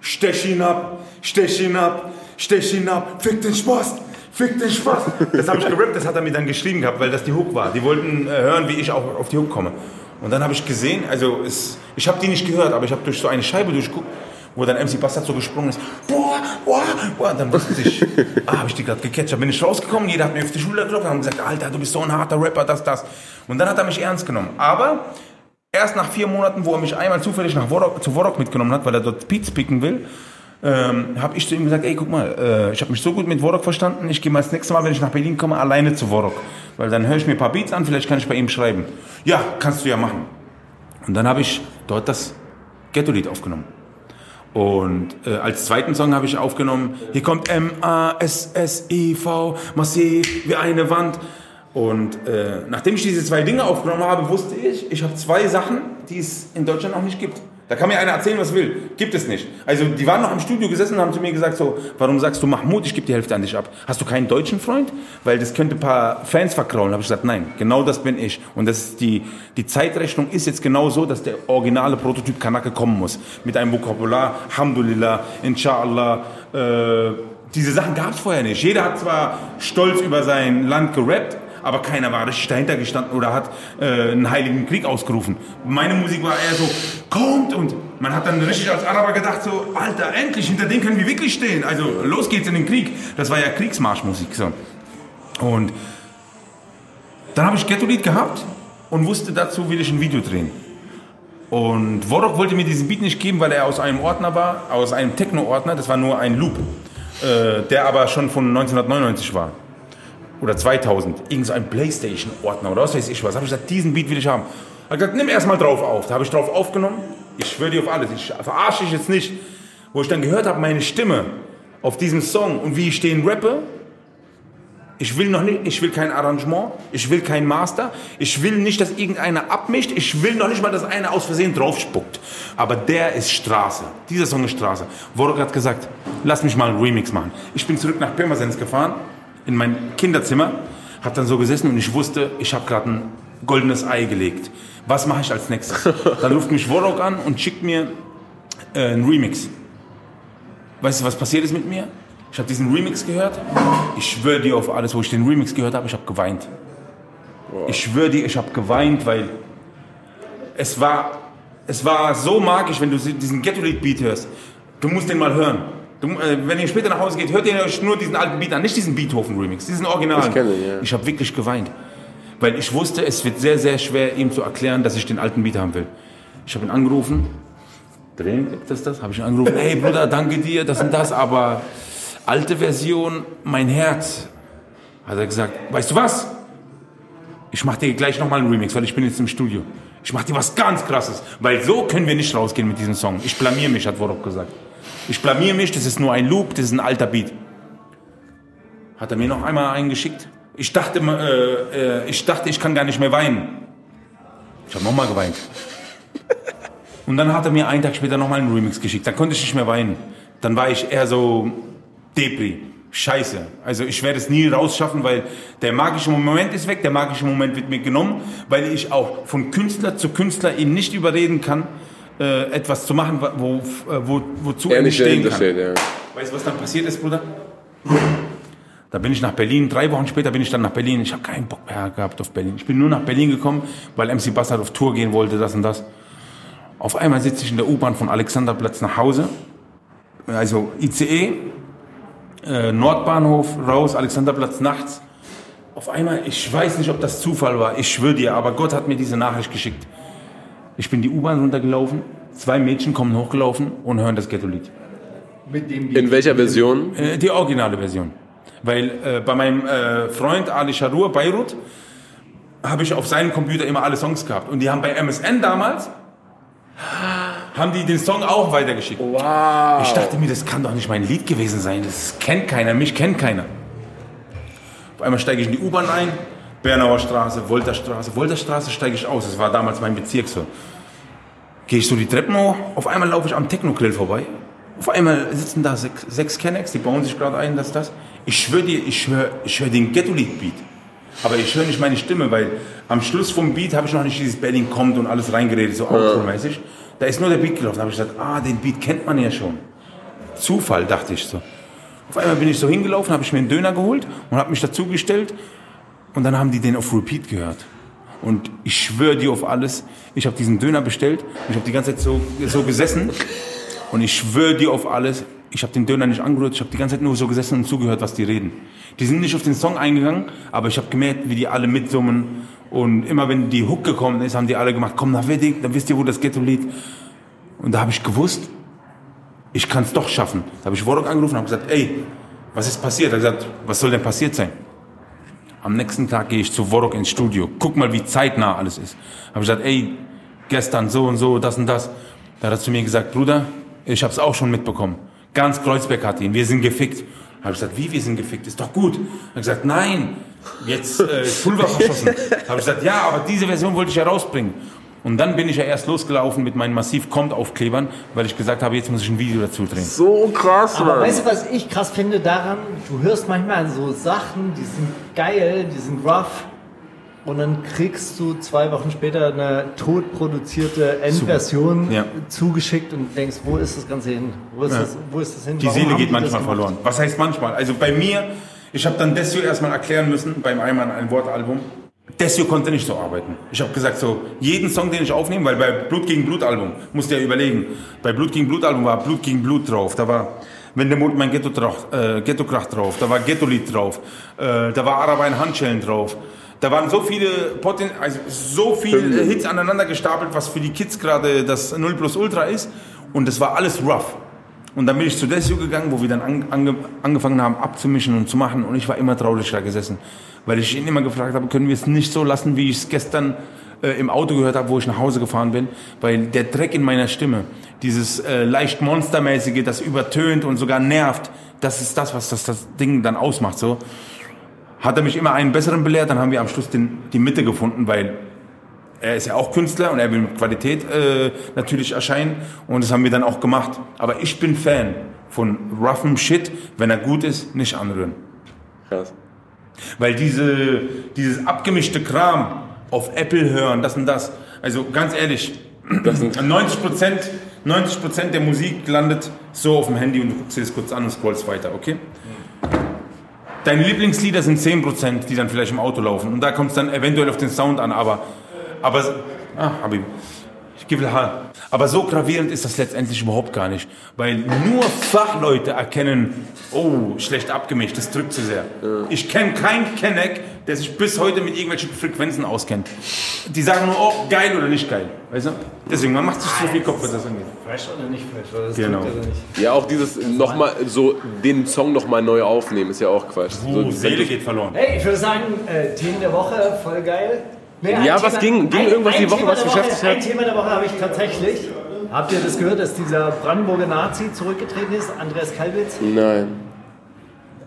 Stech ihn ab, stech ihn ab, stech ihn ab, fick den Spaß, Fick den Spaß. Das habe ich gerappt, das hat er mir dann geschrieben gehabt, weil das die Hook war. Die wollten äh, hören, wie ich auch auf die Hook komme. Und dann habe ich gesehen, also es, ich habe die nicht gehört, aber ich habe durch so eine Scheibe durchgeguckt, wo dann MC Bastard so gesprungen ist. Boah, boah, boah. Dann wusste ich, <laughs> ah, habe ich die gerade gecatcht. Dann bin ich rausgekommen, jeder hat mir auf die Schulter geklopft und haben gesagt, Alter, du bist so ein harter Rapper, das, das. Und dann hat er mich ernst genommen. Aber erst nach vier Monaten, wo er mich einmal zufällig nach Worok, zu Worok mitgenommen hat, weil er dort Beats picken will, ähm, habe ich zu ihm gesagt, ey, guck mal, äh, ich habe mich so gut mit Worok verstanden, ich gehe mal das nächste Mal, wenn ich nach Berlin komme, alleine zu Worok. Weil dann höre ich mir ein paar Beats an, vielleicht kann ich bei ihm schreiben. Ja, kannst du ja machen. Und dann habe ich dort das Ghetto-Lied aufgenommen. Und äh, als zweiten Song habe ich aufgenommen, hier kommt M-A-S-S-I-V, massiv wie eine Wand. Und äh, nachdem ich diese zwei Dinge aufgenommen habe, wusste ich, ich habe zwei Sachen, die es in Deutschland noch nicht gibt. Da kann mir einer erzählen, was will. Gibt es nicht. Also die waren noch im Studio gesessen und haben zu mir gesagt so, warum sagst du Mahmoud, ich gebe die Hälfte an dich ab. Hast du keinen deutschen Freund? Weil das könnte ein paar Fans verkraulen. habe ich gesagt, nein, genau das bin ich. Und das ist die, die Zeitrechnung ist jetzt genau so, dass der originale Prototyp Kanake kommen muss. Mit einem Vokabular, Alhamdulillah, Inshallah, äh, diese Sachen gab es vorher nicht. Jeder hat zwar stolz über sein Land gerappt, aber keiner war richtig dahinter gestanden oder hat äh, einen heiligen Krieg ausgerufen. Meine Musik war eher so, kommt und man hat dann richtig als Araber gedacht so, Alter, endlich, hinter dem können wir wirklich stehen. Also los geht's in den Krieg. Das war ja Kriegsmarschmusik. So. Und dann habe ich Ghetto-Lied gehabt und wusste dazu, will ich ein Video drehen. Und Worok wollte mir diesen Beat nicht geben, weil er aus einem Ordner war, aus einem Techno-Ordner, das war nur ein Loop, äh, der aber schon von 1999 war oder 2000, irgend so ein Playstation-Ordner oder was weiß ich was. habe ich gesagt, diesen Beat will ich haben. Hat gesagt, nimm erstmal drauf auf. Da habe ich drauf aufgenommen. Ich schwöre dir auf alles. Ich verarsche dich jetzt nicht. Wo ich dann gehört habe, meine Stimme auf diesem Song und wie ich den rappe, ich will noch nicht, ich will kein Arrangement, ich will kein Master, ich will nicht, dass irgendeiner abmischt, ich will noch nicht mal, dass einer aus Versehen draufspuckt. Aber der ist Straße. Dieser Song ist Straße. Worok hat gesagt, lass mich mal einen Remix machen. Ich bin zurück nach Pirmasens gefahren in mein Kinderzimmer, habe dann so gesessen und ich wusste, ich habe gerade ein goldenes Ei gelegt. Was mache ich als nächstes? <laughs> Dann ruft mich Worok an und schickt mir äh, einen Remix. Weißt du, was passiert ist mit mir? Ich habe diesen Remix gehört. Ich schwöre dir auf alles, wo ich den Remix gehört habe, ich habe geweint. Ich schwöre dir, ich habe geweint, weil es war, es war so magisch, wenn du diesen Ghetto-Lead-Beat hörst. Du musst den mal hören. Du, äh, wenn ihr später nach Hause geht, hört ihr euch nur diesen alten Beat an, nicht diesen Beethoven-Remix, diesen Original. Ich kenne ja. Ich habe wirklich geweint. Weil ich wusste, es wird sehr, sehr schwer, ihm zu erklären, dass ich den alten Beat haben will. Ich habe ihn angerufen. Drehen, das das? Habe ich ihn angerufen. Hey Bruder, danke dir, das und das, aber alte Version, mein Herz. Hat er gesagt, weißt du was? Ich mache dir gleich nochmal einen Remix, weil ich bin jetzt im Studio. Ich mache dir was ganz krasses, weil so können wir nicht rausgehen mit diesem Song. Ich blamier mich, hat Worok gesagt. Ich blamier mich, das ist nur ein Loop, das ist ein alter Beat. Hat er mir noch einmal eingeschickt. Ich dachte, äh, äh, ich dachte, ich kann gar nicht mehr weinen. Ich habe nochmal geweint. Und dann hat er mir einen Tag später nochmal einen Remix geschickt. Dann konnte ich nicht mehr weinen. Dann war ich eher so Depri. Scheiße. Also ich werde es nie rausschaffen, weil der magische Moment ist weg, der magische Moment wird mir genommen, weil ich auch von Künstler zu Künstler ihn nicht überreden kann, äh, etwas zu machen, wo, wo, wozu er, nicht stehen kann. Steht, ja. Weißt du, was dann passiert ist, Bruder? Da bin ich nach Berlin, drei Wochen später bin ich dann nach Berlin. Ich habe keinen Bock mehr gehabt auf Berlin. Ich bin nur nach Berlin gekommen, weil MC Bassard auf Tour gehen wollte, das und das. Auf einmal sitze ich in der U-Bahn von Alexanderplatz nach Hause. Also ICE, äh, Nordbahnhof, raus, Alexanderplatz nachts. Auf einmal, ich weiß nicht, ob das Zufall war, ich schwöre dir, aber Gott hat mir diese Nachricht geschickt. Ich bin die U-Bahn runtergelaufen, zwei Mädchen kommen hochgelaufen und hören das Ghetto-Lied. In welcher Version? Äh, die originale Version. Weil äh, bei meinem äh, Freund Ali Sharur, Beirut, habe ich auf seinem Computer immer alle Songs gehabt. Und die haben bei MSN damals, haben die den Song auch weitergeschickt. Wow. Ich dachte mir, das kann doch nicht mein Lied gewesen sein. Das kennt keiner, mich kennt keiner. Auf einmal steige ich in die U-Bahn ein, Bernauer Straße, Wolterstraße. Wolterstraße steige ich aus, das war damals mein Bezirk so. Gehe ich so die Treppen hoch, auf einmal laufe ich am Techno-Grill vorbei. Auf einmal sitzen da sechs, sechs Kennex, die bauen sich gerade ein, das, das. Ich schwöre dir, ich höre ich hör den Ghetto-Lied-Beat. Aber ich höre nicht meine Stimme, weil am Schluss vom Beat habe ich noch nicht dieses Berlin kommt und alles reingeredet, so outro-mäßig. Da ist nur der Beat gelaufen. Da habe ich gesagt, ah, den Beat kennt man ja schon. Zufall, dachte ich so. Auf einmal bin ich so hingelaufen, habe ich mir einen Döner geholt und habe mich dazugestellt und dann haben die den auf Repeat gehört. Und ich schwöre dir auf alles, ich habe diesen Döner bestellt ich habe die ganze Zeit so, so gesessen und ich schwöre dir auf alles, ich habe den Döner nicht angerührt, ich habe die ganze Zeit nur so gesessen und zugehört, was die reden. Die sind nicht auf den Song eingegangen, aber ich habe gemerkt, wie die alle mitsummen und immer wenn die Hook gekommen ist, haben die alle gemacht, komm nach Wedding, dann wisst ihr, wo das Ghetto liegt. Und da habe ich gewusst, ich kann es doch schaffen. Da habe ich Warrock angerufen und habe gesagt, ey, was ist passiert? Er hat gesagt, was soll denn passiert sein? Am nächsten Tag gehe ich zu Warrock ins Studio. Guck mal, wie zeitnah alles ist. Habe ich gesagt, ey, gestern so und so, das und das. Da hat er zu mir gesagt, Bruder, ich habe es auch schon mitbekommen. Ganz Kreuzberg hat ihn, wir sind gefickt. Habe ich gesagt, wie, wir sind gefickt? Ist doch gut. Hat gesagt, nein, jetzt äh, Pulver verschossen. Habe ich gesagt, ja, aber diese Version wollte ich ja rausbringen. Und dann bin ich ja erst losgelaufen mit meinen massiv kommt Aufklebern, weil ich gesagt habe, jetzt muss ich ein Video dazu drehen. So krass, Aber Mann. weißt du, was ich krass finde daran? Du hörst manchmal so Sachen, die sind geil, die sind rough. Und dann kriegst du zwei Wochen später eine totproduzierte Endversion Ja. zugeschickt und denkst, wo ist das Ganze hin? Wo ist, Ja. das, wo ist das hin? Die Warum Seele geht die manchmal verloren. Was heißt manchmal? Also bei mir, ich habe dann Desio erstmal erklären müssen, beim einmal ein Wortalbum. Desio konnte nicht so arbeiten. Ich habe gesagt, so jeden Song, den ich aufnehme, weil bei Blut gegen Blut Album, musst du ja überlegen, bei Blut gegen Blut Album war Blut gegen Blut drauf, da war wenn der Mond mein Ghetto, drauf, äh, Ghetto Kracht drauf, da war Ghetto-Lied drauf, äh, da war Araber in Handschellen drauf. Da waren so viele Poten also so viele Hits aneinander gestapelt, was für die Kids gerade das 0 plus Ultra ist. Und das war alles rough. Und dann bin ich zu Desio gegangen, wo wir dann ange, ange, angefangen haben abzumischen und zu machen. Und ich war immer traurig da gesessen, weil ich ihn immer gefragt habe, können wir es nicht so lassen, wie ich es gestern äh, im Auto gehört habe, wo ich nach Hause gefahren bin. Weil der Dreck in meiner Stimme, dieses äh, leicht monstermäßige, das übertönt und sogar nervt, das ist das, was das, das Ding dann ausmacht. So hat er mich immer einen besseren belehrt, dann haben wir am Schluss den, die Mitte gefunden, weil er ist ja auch Künstler und er will mit Qualität äh, natürlich erscheinen und das haben wir dann auch gemacht. Aber ich bin Fan von roughem Shit, wenn er gut ist, nicht anrühren. Krass. Weil diese, dieses abgemischte Kram auf Apple hören, das und das, also ganz ehrlich, Das sind <clears throat> 90 Prozent 90 der Musik landet so auf dem Handy und du guckst dir das kurz an und scrollst weiter, okay? Deine Lieblingslieder sind 10 Prozent, die dann vielleicht im Auto laufen und da kommt es dann eventuell auf den Sound an, aber, aber, ah, Habib, ich gebe. Aber so gravierend ist das letztendlich überhaupt gar nicht, weil nur Fachleute erkennen, oh, schlecht abgemischt, das drückt zu sehr. Ich kenne keinen Kenneck, der sich bis heute mit irgendwelchen Frequenzen auskennt. Die sagen nur, oh, geil oder nicht geil. Weißt du? Deswegen, man macht sich zu viel Kopf, was das angeht. Fresh oder nicht fresh? Oder das Genau. drückt oder nicht? Ja, auch dieses nochmal so den Song nochmal neu aufnehmen ist ja auch Quatsch. so, Oh, Seele geht verloren. Hey, ich würde sagen, äh, Themen der Woche, voll geil. Ja, was ging- ging irgendwas die Woche, Thema was beschäftigt hat? Ein Thema der Woche habe ich tatsächlich. Habt ihr das gehört, dass dieser Brandenburger Nazi zurückgetreten ist, Andreas Kalbitz? Nein.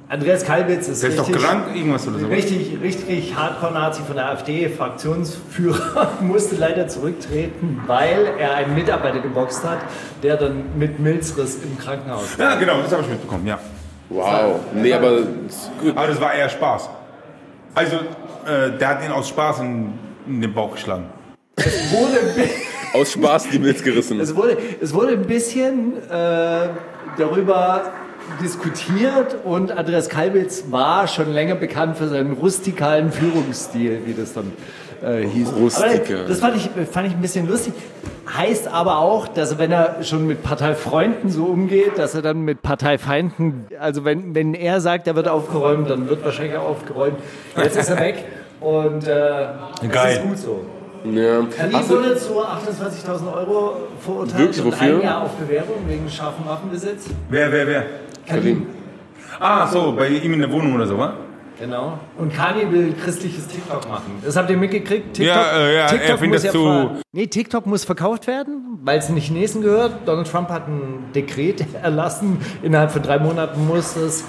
Andreas Kalbitz ist Der ist doch richtig, krank, irgendwas oder so. richtig, richtig Hardcore-Nazi von der AfD, Fraktionsführer, <laughs> musste leider zurücktreten, weil er einen Mitarbeiter geboxt hat, der dann mit Milzriss im Krankenhaus war. Ja, genau, das habe ich mitbekommen, ja. Wow. Nee, aber Aber das war eher Spaß. Also, äh, der hat ihn aus Spaß in, in den Bauch geschlagen. Wurde ein bi- aus Spaß die Milz gerissen. Es wurde, es wurde ein bisschen äh, darüber diskutiert und Andreas Kalbitz war schon länger bekannt für seinen rustikalen Führungsstil, wie das dann äh, hieß. Rustikal. Aber das fand ich, fand ich ein bisschen lustig. Heißt aber auch, dass wenn er schon mit Parteifreunden so umgeht, dass er dann mit Parteifeinden, also wenn, wenn er sagt, er wird aufgeräumt, dann wird wahrscheinlich auch aufgeräumt. Jetzt ist er weg und äh, das Geil. ist gut so. Ja. Du, wurde zu 28.000 Euro verurteilt Wirklich, und wofür? ein Jahr auf Bewährung wegen scharfen Waffenbesitz. Wer, wer, wer? Khalid. Ah, so, bei ihm in der Wohnung oder so, wa? Genau. Und Kanye will christliches TikTok machen. Das habt ihr mitgekriegt? TikTok, Ja, äh, ja, er findet muss das zu- Nee, TikTok muss verkauft werden, weil es den Chinesen gehört. Donald Trump hat ein Dekret <laughs> erlassen. Innerhalb von drei Monaten muss es,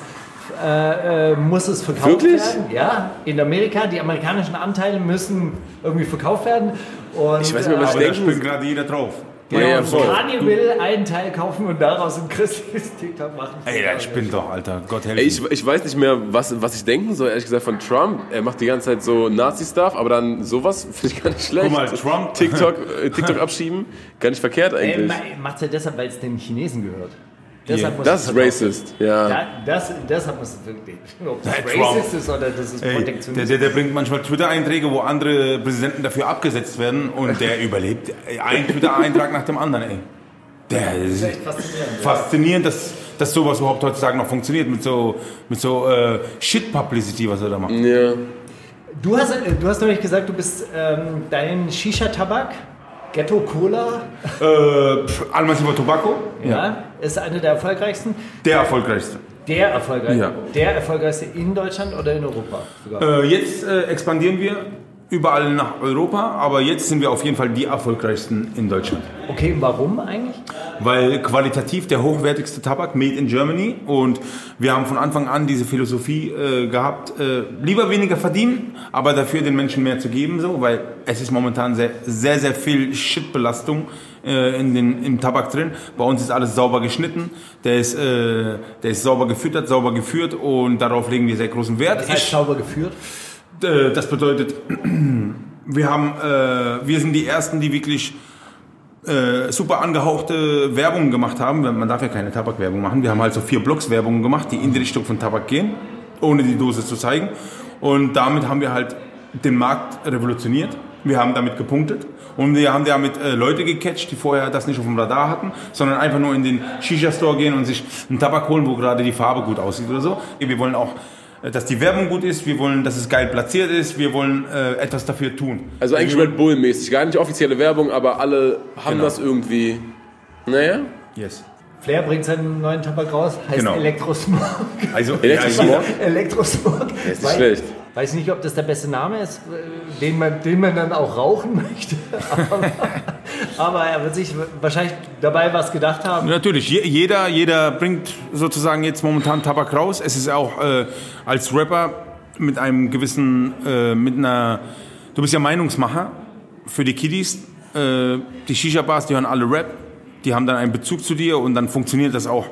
äh, äh, muss es verkauft Wirklich? werden. Ja, in Amerika. Die amerikanischen Anteile müssen irgendwie verkauft werden. Und, Ich weiß nicht mehr, was denken springt Sie- gerade jeder drauf. Ja, ja, voll. Kanye will einen Teil kaufen und daraus ein christliches TikTok machen. Ey, der spinnt doch, Alter. Gott helfe ich, ich weiß nicht mehr, was, was ich denken soll, ehrlich gesagt, von Trump. Er macht die ganze Zeit so Nazi-Stuff, aber dann sowas <laughs> finde ich gar nicht schlecht. Guck mal, Trump- TikTok, äh, TikTok abschieben, <laughs> gar nicht verkehrt Ey, eigentlich. ma- macht's ja deshalb, weil es den Chinesen gehört. Deshalb muss Das ist verkauft racist, ja. Ja, das, deshalb muss es wirklich. <laughs> Ob das Ja, racist Trump. ist oder das ist Ey, der, Protektionismus. der, der bringt manchmal Twitter-Einträge, wo andere Präsidenten dafür abgesetzt werden und der <laughs> überlebt ein Twitter-Eintrag nach dem anderen, ey. Der ist echt faszinierend. faszinierend, dass, dass sowas überhaupt heutzutage noch funktioniert mit so, mit so äh, Shit-Publicity, was er da macht. ja. Du hast, du hast nämlich gesagt, du bist ähm, dein Shisha-Tabak, Ghetto Cola, Äh, Almacibo Tobacco, ja. Ist einer der erfolgreichsten. der erfolgreichste. Der erfolgreichste. Ja. Der erfolgreichste in Deutschland oder in Europa. Äh, jetzt äh, expandieren wir überall nach Europa, aber jetzt sind wir auf jeden Fall die erfolgreichsten in Deutschland. Okay, warum eigentlich? Weil qualitativ der hochwertigste Tabak, made in Germany. Und wir haben von Anfang an diese Philosophie äh, gehabt, äh, lieber weniger verdienen, aber dafür den Menschen mehr zu geben, so, weil es ist momentan sehr, sehr, sehr viel Shitbelastung äh, in den, im Tabak drin. Bei uns ist alles sauber geschnitten, der ist, äh, der ist sauber gefüttert, sauber geführt und darauf legen wir sehr großen Wert. Das heißt Ich- sauber geführt. äh, das bedeutet, <clears throat> wir haben, äh, wir sind die ersten, die wirklich äh, super angehauchte Werbung gemacht haben. Man darf ja keine Tabakwerbung machen. Wir haben halt so vier Blocks Werbungen gemacht, die in die Richtung von Tabak gehen, ohne die Dose zu zeigen. Und damit haben wir halt den Markt revolutioniert. Wir haben damit gepunktet und wir haben damit äh, Leute gecatcht, die vorher das nicht auf dem Radar hatten, sondern einfach nur in den Shisha-Store gehen und sich einen Tabak holen, wo gerade die Farbe gut aussieht oder so. Wir wollen auch, äh, dass die Werbung gut ist, wir wollen, dass es geil platziert ist, wir wollen äh, etwas dafür tun. Also eigentlich Red Bull-mäßig. Gar nicht offizielle Werbung, aber alle haben Genau. das irgendwie. Naja. Yes. Flair bringt seinen neuen Tabak raus, heißt Genau. Elektrosmog. Also, Elektrosmog? <laughs> Elektrosmog. ist nicht schlecht. Weiß nicht, ob das der beste Name ist, äh, den man, den man dann auch rauchen <laughs> möchte. Aber, aber er wird sich wahrscheinlich dabei was gedacht haben. Natürlich, je, jeder, jeder bringt sozusagen jetzt momentan Tabak raus. Es ist auch äh, als Rapper mit einem gewissen, äh, mit einer, du bist ja Meinungsmacher für die Kiddies. Äh, die Shisha-Bars, die hören alle Rap, die haben dann einen Bezug zu dir und dann funktioniert das auch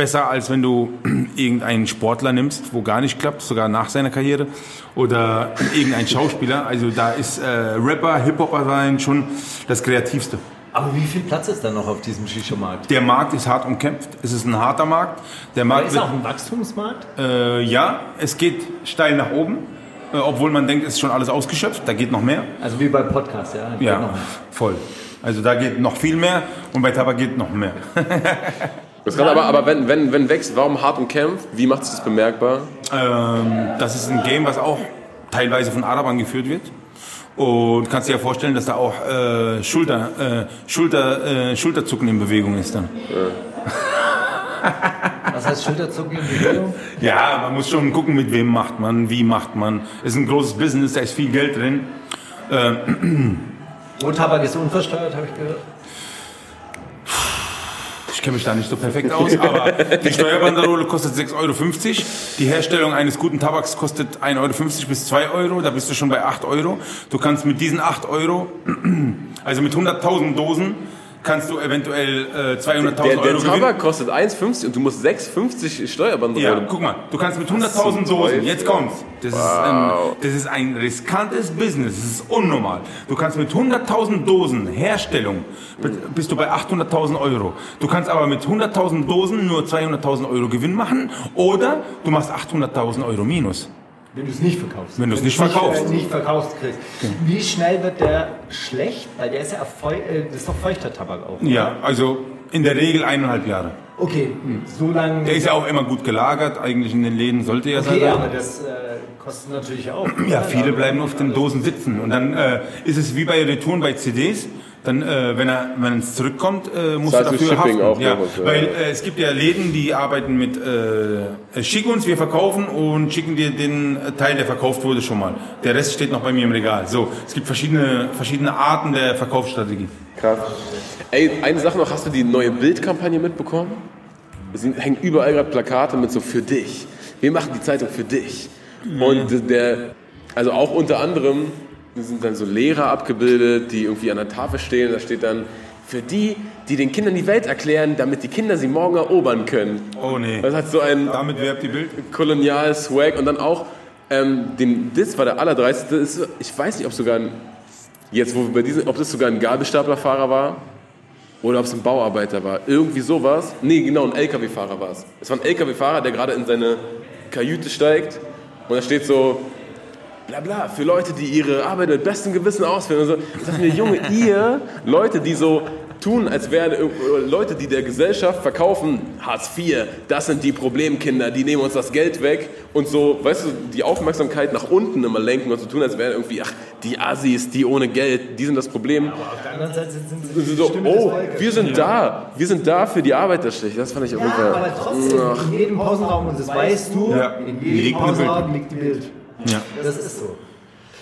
besser, als wenn du <clears throat> irgendeinen Sportler nimmst, wo gar nicht klappt, sogar nach seiner Karriere, oder <clears throat> irgendein Schauspieler. Also da ist äh, Rapper, Hip-Hopper sein schon das Kreativste. Aber wie viel Platz ist da noch auf diesem Shisha-Markt? Der Markt ist hart umkämpft. Es ist ein harter Markt. Der Markt Ist wird, auch ein Wachstumsmarkt? äh, ja, es geht steil nach oben, äh, obwohl man denkt, es ist schon alles ausgeschöpft. Da geht noch mehr. Also wie bei Podcast, ja? Geht Ja, voll. Also da geht noch viel mehr und bei Tabak geht noch mehr. <laughs> Das kann aber, aber wenn, wenn, wenn wächst, warum hart umkämpft? Wie macht sich das bemerkbar? Ähm, das ist ein Game, was auch teilweise von Arabern geführt wird. Und kannst dir ja vorstellen, dass da auch äh, Schulter, äh, Schulter, äh, Schulterzucken in Bewegung ist dann. Was heißt Schulterzucken in Bewegung? <laughs> Ja, man muss schon gucken, mit wem macht man, wie macht man. Es ist ein großes Business, da ist viel Geld drin. <clears throat> Rohtabak ist unversteuert, habe ich gehört. Ich kenne mich da nicht so perfekt aus, aber die Steuerbanderole kostet 6,50 Euro. Die Herstellung eines guten Tabaks kostet 1,50 Euro bis 2 Euro. Da bist du schon bei 8 Euro. Du kannst mit diesen 8 Euro, <clears throat> also mit 100.000 Dosen, kannst du eventuell äh, 200.000 Der, der Euro gewinnen. Tabak kostet 1,50 und du musst 6,50 Steuerbandrolle. Ja, guck mal, du kannst mit 100.000 Dosen, jetzt kommt's. Das, ist ein, das ist ein riskantes Business, das ist unnormal. Du kannst mit 100.000 Dosen Herstellung, bist du bei 800.000 Euro. Du kannst aber mit 100.000 Dosen nur 200.000 Euro Gewinn machen oder du machst 800.000 Euro Minus. Wenn du es nicht verkaufst. Wenn du es nicht Wenn du's verkaufst. Nicht, äh, nicht verkaufst, Chris. Wie schnell wird der schlecht? Weil der ist ja äh, das ist doch feuchter Tabak auch. Ja, also in der Regel eineinhalb Jahre. Okay, so lange. Der ist ja auch immer gut gelagert, eigentlich in den Läden sollte er Okay, sein. aber das äh, kostet natürlich auch. Ja, viele bleiben auf den Dosen sitzen. Und dann äh, ist es wie bei Retouren bei CDs. Dann, äh, wenn er, wenn es zurückkommt, äh, musst du Zahlst du dafür Shipping haften. auch ja, noch was, ja. weil äh, es gibt ja Läden, die arbeiten mit äh, schick uns, wir verkaufen und schicken dir den Teil, der verkauft wurde, schon mal. Der Rest steht noch bei mir im Regal. So, es gibt verschiedene verschiedene Arten der Verkaufsstrategie. Krass. Ey, eine Sache noch, hast du die neue Bildkampagne mitbekommen? Es hängen überall gerade Plakate mit so für dich. Wir machen die Zeitung für dich. Und der, also auch unter anderem sind dann so Lehrer abgebildet, die irgendwie an der Tafel stehen. Da steht dann für die, die den Kindern die Welt erklären, damit die Kinder sie morgen erobern können. Oh nee. Das hat so ein Damit werbt die Bild. kolonial Swag und dann auch ähm, den das war der allerdreiste ist ich weiß nicht ob sogar ein, jetzt wo wir bei diesem ob das sogar ein Gabelstaplerfahrer war oder ob es ein Bauarbeiter war. Irgendwie sowas. Nee, genau, ein LKW-Fahrer war es. Es war ein LKW-Fahrer, der gerade in seine Kajüte steigt und da steht so, bla bla, für Leute, die ihre Arbeit mit bestem Gewissen ausführen. Und so. Ich dachte mir, Junge, <laughs> ihr, Leute, die so tun, als wären äh, Leute, die der Gesellschaft verkaufen, Hartz IV, das sind die Problemkinder, die nehmen uns das Geld weg und so, weißt du, die Aufmerksamkeit nach unten immer lenken und so tun, als wären irgendwie, ach, die Assis, die ohne Geld, die sind das Problem. Aber auf der anderen Seite sind Und sie so, Stimme oh, wir sind da, wir sind da für die Arbeiterschicht. Das fand ich auf jeden Ja, Fall. aber trotzdem, in jedem Pausenraum, und das weißt du, Ja. in jedem Pausenraum liegt die Bild. Ja. Das ist so.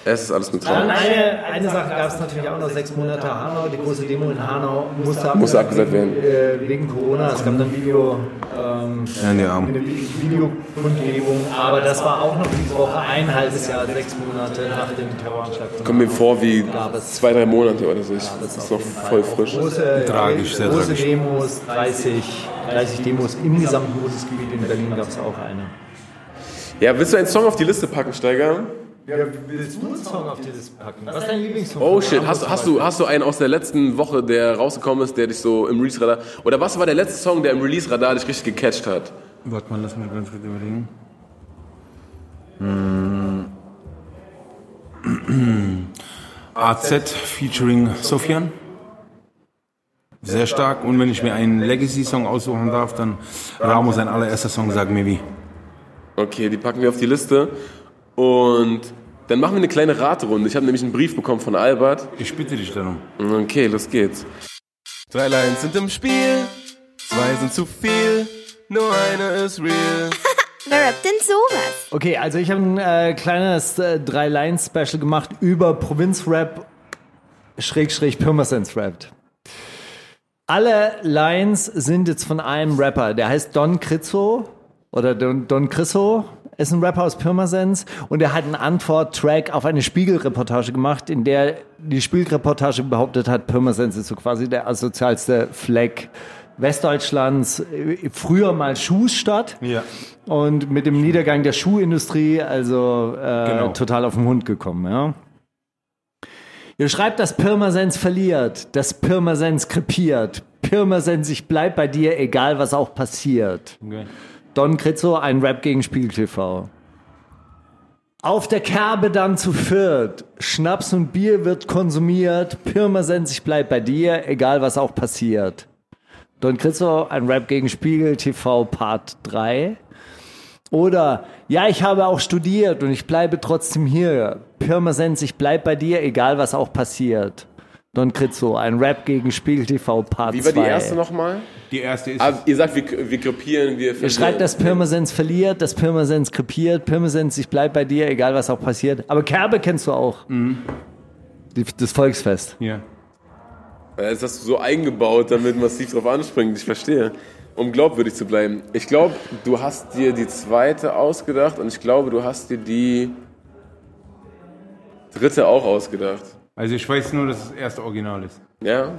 Es ist alles mit Traum. eine, eine Sache gab es natürlich auch noch, sechs Monate Hanau, die große Demo in Hanau musste, Musste abgesagt wegen, äh, wegen Corona. Es gab dann Video, ähm, Ja, eine Vi- Videokundgebung, aber das war auch noch diese Woche, ein halbes Jahr, sechs Monate nach dem Terroranschlag. Kommt mir vor wie zwei, drei Monate oder so. Ich, das ist noch voll frisch. Große, Tragisch, sehr große tragisch. Demos, 30, 30 Demos im gesamten Bundesgebiet. In Berlin gab es auch eine. Ja, willst du einen Song auf die Liste packen, Steiger? willst du einen Song auf dieses packen? Was ist dein Lieblingssong? Oh shit, hast, hast, du, hast du einen aus der letzten Woche, der rausgekommen ist, der dich so im Release-Radar... Oder was war der letzte Song, der im Release-Radar dich richtig gecatcht hat? Warte mal, lass mich ganz kurz überlegen. Hm. <clears throat> AZ featuring Sofian. Sehr stark. Und wenn ich mir einen Legacy-Song aussuchen darf, dann Ramo sein allererster Song, Sag mir wie. Okay, die packen wir auf die Liste. Und dann machen wir eine kleine Raterunde. Ich habe nämlich einen Brief bekommen von Albert. Ich bitte dich darum. Okay, los geht's. Drei Lines sind im Spiel, zwei sind zu viel, nur eine ist real. <laughs> Wer rappt denn sowas? Okay, also ich habe ein äh, kleines äh, Drei-Lines-Special gemacht über Provinzrap Schrägstrich Pirmasens-Rap. Alle Lines sind jetzt von einem Rapper, der heißt Don Crizzo oder Don, Don Crisso, ist ein Rapper aus Pirmasens und er hat einen Antwort-Track auf eine Spiegelreportage gemacht, in der die Spiegelreportage behauptet hat, Pirmasens ist so quasi der asozialste Fleck Westdeutschlands, äh, früher mal Schuhstadt. Ja. Und mit dem Niedergang der Schuhindustrie, also äh, Genau. total auf den Hund gekommen, ja. Ihr schreibt, dass Pirmasens verliert, dass Pirmasens krepiert. Pirmasens, ich bleib bei dir, egal was auch passiert. Okay. Don Kritzo, ein Rap gegen Spiegel TV. Auf der Kerbe dann zu viert. Schnaps und Bier wird konsumiert. Pirmasens, ich bleib bei dir, egal was auch passiert. Don Kritzo, ein Rap gegen Spiegel TV Part 3. Oder, ja, ich habe auch studiert und ich bleibe trotzdem hier. Pirmasens, ich bleib bei dir, egal was auch passiert. Don Kritzo, ein Rap gegen Spiegel TV Part 2. Wie war die erste nochmal? Die erste ist. Ah, ihr sagt, wir, wir krepieren, wir... Ihr schreibt, dass Pirmasens verliert, dass Pirmasens krepiert. Pirmasens, ich bleib bei dir, egal was auch passiert. Aber Kerbe kennst du auch. Die, das Volksfest. ja. Das hast du so eingebaut, damit massiv drauf anspringt. Ich verstehe. Um glaubwürdig zu bleiben. Ich glaube, du hast dir die zweite ausgedacht und ich glaube, du hast dir die dritte auch ausgedacht. Also ich weiß nur, dass das erste Original ist. Ja?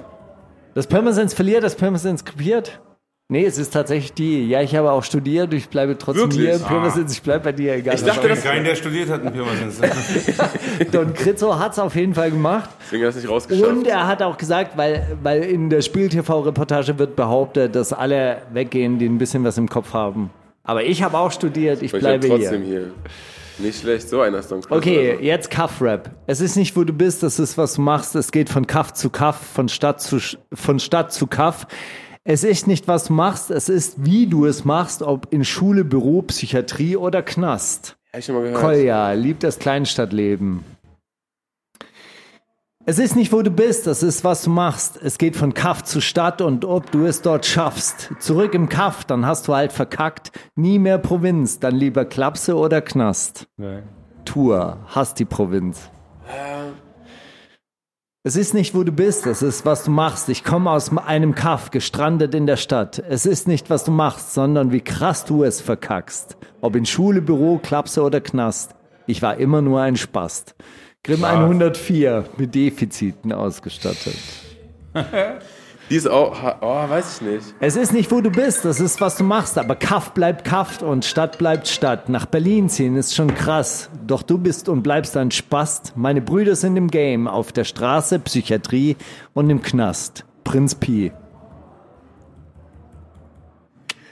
Das Pirmasens verliert, das Pirmasens krepiert. Nee, es ist tatsächlich die. Ja, ich habe auch studiert, ich bleibe trotzdem Wirklich? hier. Pirmasens, ich bleib bei dir, egal Ich dachte, das, Kein, der studiert hat, ein Pirmasens. <laughs> Don Kritzo hat es auf jeden Fall gemacht. deswegen hast du nicht rausgeschafft. Und er hat auch gesagt, weil, weil in der Spiel-TV-Reportage wird behauptet, dass alle weggehen, die ein bisschen was im Kopf haben. Aber ich habe auch studiert, ich ich bleib bleibe trotzdem hier. hier. Nicht schlecht, so einer Song. Okay, jetzt Kaff-Rap. Es ist nicht, wo du bist, das ist, was du machst. Es geht von Kaff zu Kaff, von Stadt zu, von Stadt zu Kaff. Es ist nicht, was du machst, es ist, wie du es machst, ob in Schule, Büro, Psychiatrie oder Knast. Hab ich schon mal gehört. Kolja liebt das Kleinstadtleben. Es ist nicht, wo du bist, das ist, was du machst. Es geht von Kaff zu Stadt und ob du es dort schaffst. Zurück im Kaff, dann hast du halt verkackt. Nie mehr Provinz, dann lieber Klapse oder Knast. Tour, hasst die Provinz. Es ist nicht, wo du bist, es ist, was du machst. Ich komme aus einem Kaff, gestrandet in der Stadt. Es ist nicht, was du machst, sondern wie krass du es verkackst. Ob in Schule, Büro, Klapse oder Knast. Ich war immer nur ein Spast. Grimm 104 mit Defiziten ausgestattet. <laughs> Die ist auch, oh, weiß ich nicht. Es ist nicht, wo du bist, das ist, was du machst, aber Kaff bleibt Kaff und Stadt bleibt Stadt. Nach Berlin ziehen ist schon krass, doch du bist und bleibst ein Spast. Meine Brüder sind im Game, auf der Straße, Psychiatrie und im Knast. Prinz Pi.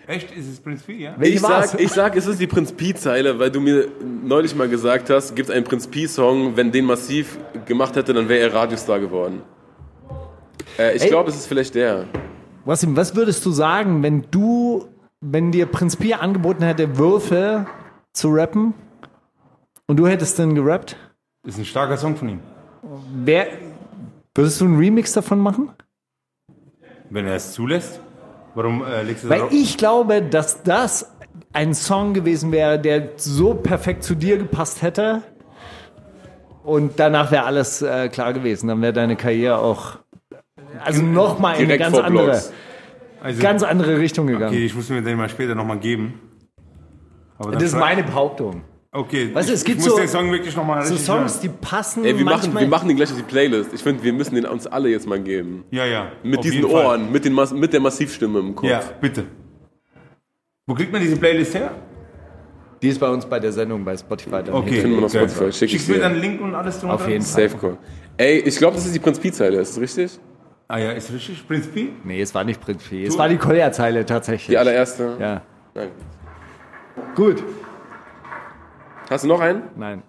Echt? Ist es Prinz Pi, ja? Ich sag, ich sag, es ist die Prinz Pi-Zeile, weil du mir neulich mal gesagt hast, gibt einen Prinz Pi-Song, wenn den massiv gemacht hätte, dann wäre er Radiostar geworden. Äh, ich glaube, es ist vielleicht der. Wasim, was würdest du sagen, wenn du, wenn dir Prinz Pi angeboten hätte, Würfel zu rappen und du hättest dann gerappt? Ist ein starker Song von ihm. Wer, würdest du einen Remix davon machen? Wenn er es zulässt. Warum äh, legst du Weil darauf? ich glaube, dass das ein Song gewesen wäre, der so perfekt zu dir gepasst hätte. Und danach wäre alles äh, klar gewesen. Dann wäre deine Karriere auch also nochmal in eine ganz andere. Also, ganz andere Richtung gegangen. okay, ich muss mir den mal später nochmal geben. Dann Das ist meine Behauptung. Okay, Weißt du, ich, es gibt ich muss so- den Song wirklich nochmal So Songs, die passen Ey, wir machen, manchmal. wir machen den gleich auf die Playlist. Ich finde, wir müssen den uns alle jetzt mal geben. Ja, ja. Mit auf diesen jeden Fall. Ohren, mit, den Mas mit der Massivstimme im Kopf. Ja, bitte. Wo kriegt man diese Playlist her? die ist bei uns bei der Sendung bei Spotify. Dann Okay. Finden wir auf geil. Spotify. Schick ich Schickst du mir dir. dann Link und alles drunter? Auf jeden Fall. Safe Call. Ey, ich glaube, das ist die Prinz Pi-Zeile, ist das richtig? Ah ja, ist richtig. Prinz Pi? Nee, es war nicht Prinz Pi. Es war die Kolja-Zeile tatsächlich. Die allererste? Ja. Nein. Gut. Hast du noch einen? Nein.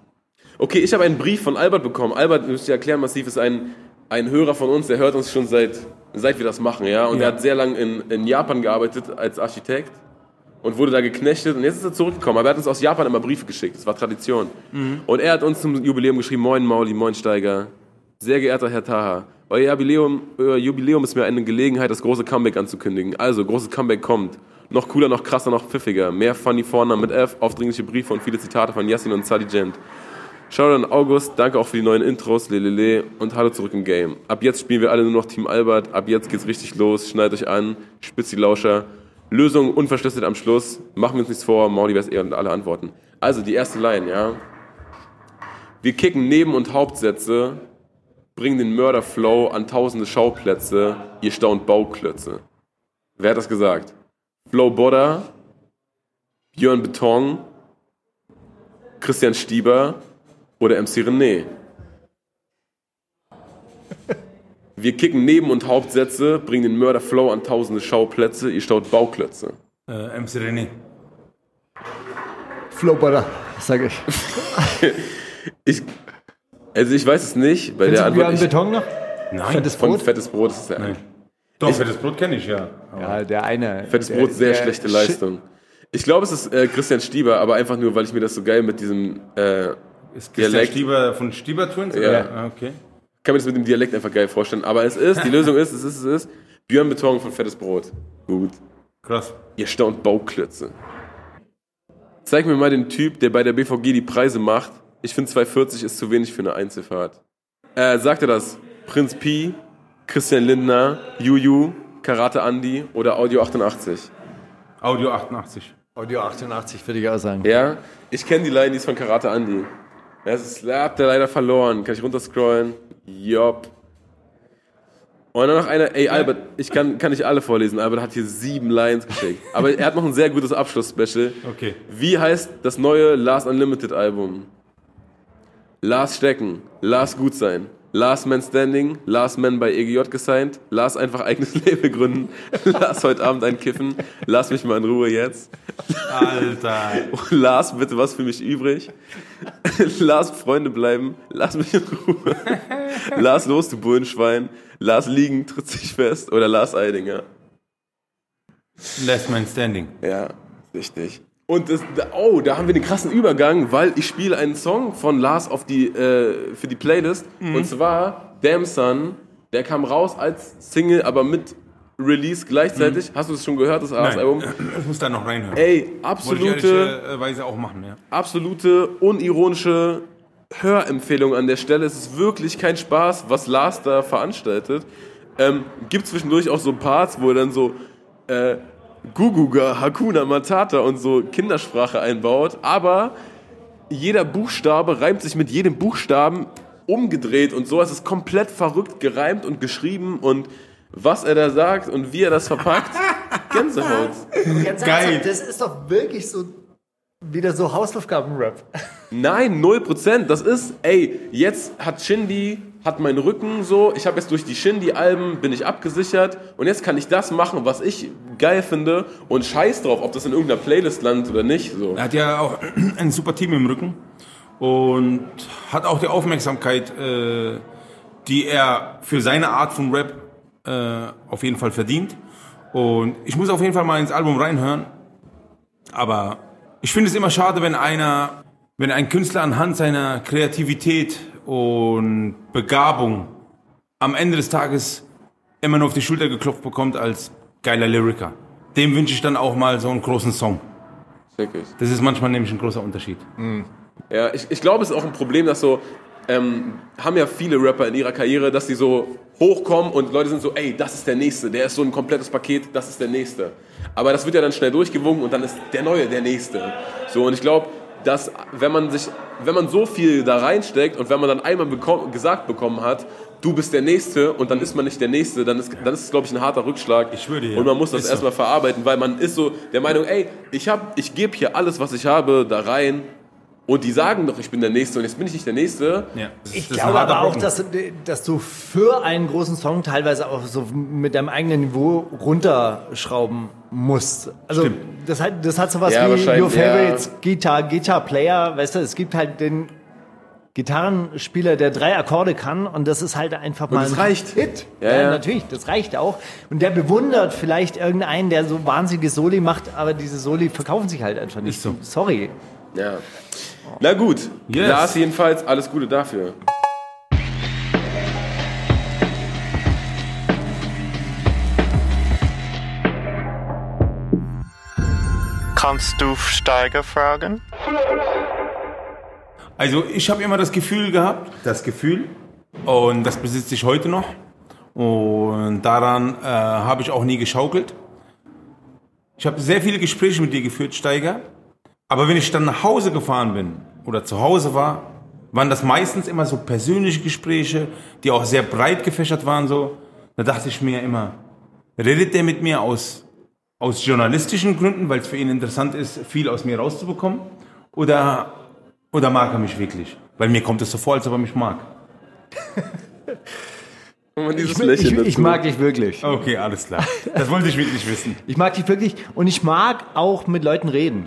Okay, ich habe einen Brief von Albert bekommen. Albert, müsst ihr erklären, Massiv ist ein, ein Hörer von uns, der hört uns schon seit, seit wir das machen, ja. Und Ja. er hat sehr lange in, in Japan gearbeitet als Architekt und wurde da geknechtet und jetzt ist er zurückgekommen. Aber er hat uns aus Japan immer Briefe geschickt, das war Tradition. Und er hat uns zum Jubiläum geschrieben, moin Mauli, moin Steiger, sehr geehrter Herr Taha, euer Jubiläum, euer Jubiläum ist mir eine Gelegenheit, das große Comeback anzukündigen. Also, großes Comeback kommt. Noch cooler, noch krasser, noch pfiffiger. Mehr funny Vornamen mit F, aufdringliche Briefe und viele Zitate von Yassin und Sadi Gent. Shoutout an August, danke auch für die neuen Intros, lelele und hallo zurück im Game. Ab jetzt spielen wir alle nur noch Team Albert, ab jetzt geht's richtig los, schneidet euch an, spitzt die Lauscher. Lösung unverschlüsselt am Schluss, machen wir uns nichts vor, Mauli weiß eh und alle antworten. Also die erste Line, ja. Wir kicken Neben- und Hauptsätze, bringen den Mörderflow an tausende Schauplätze, ihr staunt Bauklötze. Wer hat das gesagt? Flo Bodder, Björn Beton, Christian Stieber oder MC René? Wir kicken Neben- und Hauptsätze, bringen den Mörderflow an tausende Schauplätze, ihr staut Bauklötze. Äh, MC René. Flowbutter, sag ich. <laughs> Ich, also ich weiß es nicht, bei der Kennst du Björn Antwort ich, Beton noch? Nein. Fettes von Brot? Fettes Brot ist es der Nein. Doch, fettes Brot kenne ich, ja. Aber Ja, der eine. Fettes der, Brot, sehr der schlechte Shit- Leistung. Ich glaube, es ist äh, Christian Stieber, aber einfach nur, weil ich mir das so geil mit diesem, äh, Ist Christian Dialekt. Stieber von Stieber Twins? Ja. Oder? Ah, okay. kann mir das mit dem Dialekt einfach geil vorstellen. Aber es ist, die Lösung ist, es ist, es ist, Björn Beton von Fettes Brot. Gut. Krass. Ihr staunt Bauklötze. Zeig mir mal den Typ, der bei der BVG die Preise macht. Ich finde 240 ist zu wenig für eine Einzelfahrt. Äh, sagt er das? Prinz Pi, Christian Lindner, Juju, Karate Andy oder Audio 88? Audio 88. Audio 88 würde ich auch sagen. Ja, ich kenne die Line, die ist von Karate Andy. Das ist habt ihr leider verloren. Kann ich runterscrollen? Jopp. Und dann noch einer, ey Albert, ich kann, kann nicht alle vorlesen. Albert hat hier sieben Lines geschickt. Aber er hat noch ein sehr gutes Abschluss-Special. Okay. Wie heißt das neue Last Unlimited Album? Last Stecken, Last Gut sein, Last Man Standing, Last Man bei EGJ gesigned, Last einfach eigenes <laughs> Label gründen, Last heute Abend ein Kiffen, Lass mich mal in Ruhe jetzt. Alter. <laughs> Lars, bitte was für mich übrig. <laughs> Lars, Freunde bleiben. Lass mich in Ruhe. Lars, los, du Bullenschwein. Lars liegen, tritt sich fest. Oder Lars Eidinger. Last Man Standing. Ja, richtig. Und das, da- oh, da haben wir den krassen Übergang, weil ich spiele einen Song von Lars auf die, äh, für die Playlist. Und zwar Damn Son. Der kam raus als Single, aber mit Release gleichzeitig. Hast du das schon gehört, das Nein, Lars-Album? ich muss da noch reinhören. Ey, absolute... ehrlicherweise auch machen, ja. absolute unironische Hörempfehlung an der Stelle. Es ist wirklich kein Spaß, was Lars da veranstaltet. Ähm, gibt zwischendurch auch so Parts, wo er dann so äh, Guguga, Hakuna Matata und so Kindersprache einbaut, aber jeder Buchstabe reimt sich mit jedem Buchstaben umgedreht und so. Es ist komplett verrückt gereimt und geschrieben und was er da sagt und wie er das verpackt, <laughs> Gänsehaut. Geil. Das ist doch wirklich so wieder so Hausaufgaben-Rap. Nein, 0%. Das ist, ey, jetzt hat Shindy hat meinen Rücken so, ich habe jetzt durch die Shindy-Alben, bin ich abgesichert und jetzt kann ich das machen, was ich geil finde und scheiß drauf, ob das in irgendeiner Playlist landet oder nicht. So. Er hat ja auch <clears throat> ein super Team im Rücken und hat auch die Aufmerksamkeit, äh, die er für seine Art von Rap äh, auf jeden Fall verdient. Und ich muss auf jeden Fall mal ins Album reinhören. Aber ich finde es immer schade, wenn einer, wenn ein Künstler anhand seiner Kreativität und Begabung am Ende des Tages immer nur auf die Schulter geklopft bekommt als geiler Lyriker. Dem wünsche ich dann auch mal so einen großen Song. Wirklich. Das ist manchmal nämlich ein großer Unterschied. Ja, ich, ich glaube, es ist auch ein Problem, dass so, ähm, haben ja viele Rapper in ihrer Karriere, dass sie so hochkommen und Leute sind so, ey, das ist der Nächste, der ist so ein komplettes Paket, das ist der Nächste. Aber das wird ja dann schnell durchgewunken und dann ist der Neue der Nächste. So, und ich glaube, dass wenn man sich, wenn man so viel da reinsteckt und wenn man dann einmal bekommen, gesagt bekommen hat, du bist der Nächste und dann ist man nicht der Nächste, dann ist, dann ist es, glaube ich, ein harter Rückschlag. Ich schwöre dir. Und man muss das Ist so. erstmal verarbeiten, weil man ist so der Meinung, ey, ich, hab, ich gebe hier alles, was ich habe, da rein. Und die sagen doch, ich bin der Nächste und jetzt bin ich nicht der Nächste. Ja, Ich glaube aber auch, dass, dass du für einen großen Song teilweise auch so mit deinem eigenen Niveau runterschrauben musst. Also Stimmt. das hat, das hat sowas Ja, wie Your Favorites Guitar, Guitar Player, weißt du, es gibt halt den Gitarrenspieler, der drei Akkorde kann und das ist halt einfach mal das ein reicht. Hit. Ja, Ja, ja. natürlich, das reicht auch. Und der bewundert vielleicht irgendeinen, der so wahnsinnige Soli macht, aber diese Soli verkaufen sich halt einfach nicht. Ist so. Sorry. Ja. Na gut, Yes. Lars jedenfalls, alles Gute dafür. Kannst du Steiger fragen? Also ich habe immer das Gefühl gehabt, das Gefühl, und das besitze ich heute noch. Und daran äh, habe ich auch nie geschaukelt. Ich habe sehr viele Gespräche mit dir geführt, Steiger. Aber wenn ich dann nach Hause gefahren bin oder zu Hause war, waren das meistens immer so persönliche Gespräche, die auch sehr breit gefächert waren. So, da dachte ich mir immer, redet der mit mir aus aus journalistischen Gründen, weil es für ihn interessant ist, viel aus mir rauszubekommen, oder oder mag er mich wirklich? Weil mir kommt es so vor, als ob er mich mag. <laughs> Und man dieses Ich, ich, ich mag dich wirklich. Okay, alles klar. Das wollte ich wirklich wissen. Ich mag dich wirklich und ich mag auch mit Leuten reden.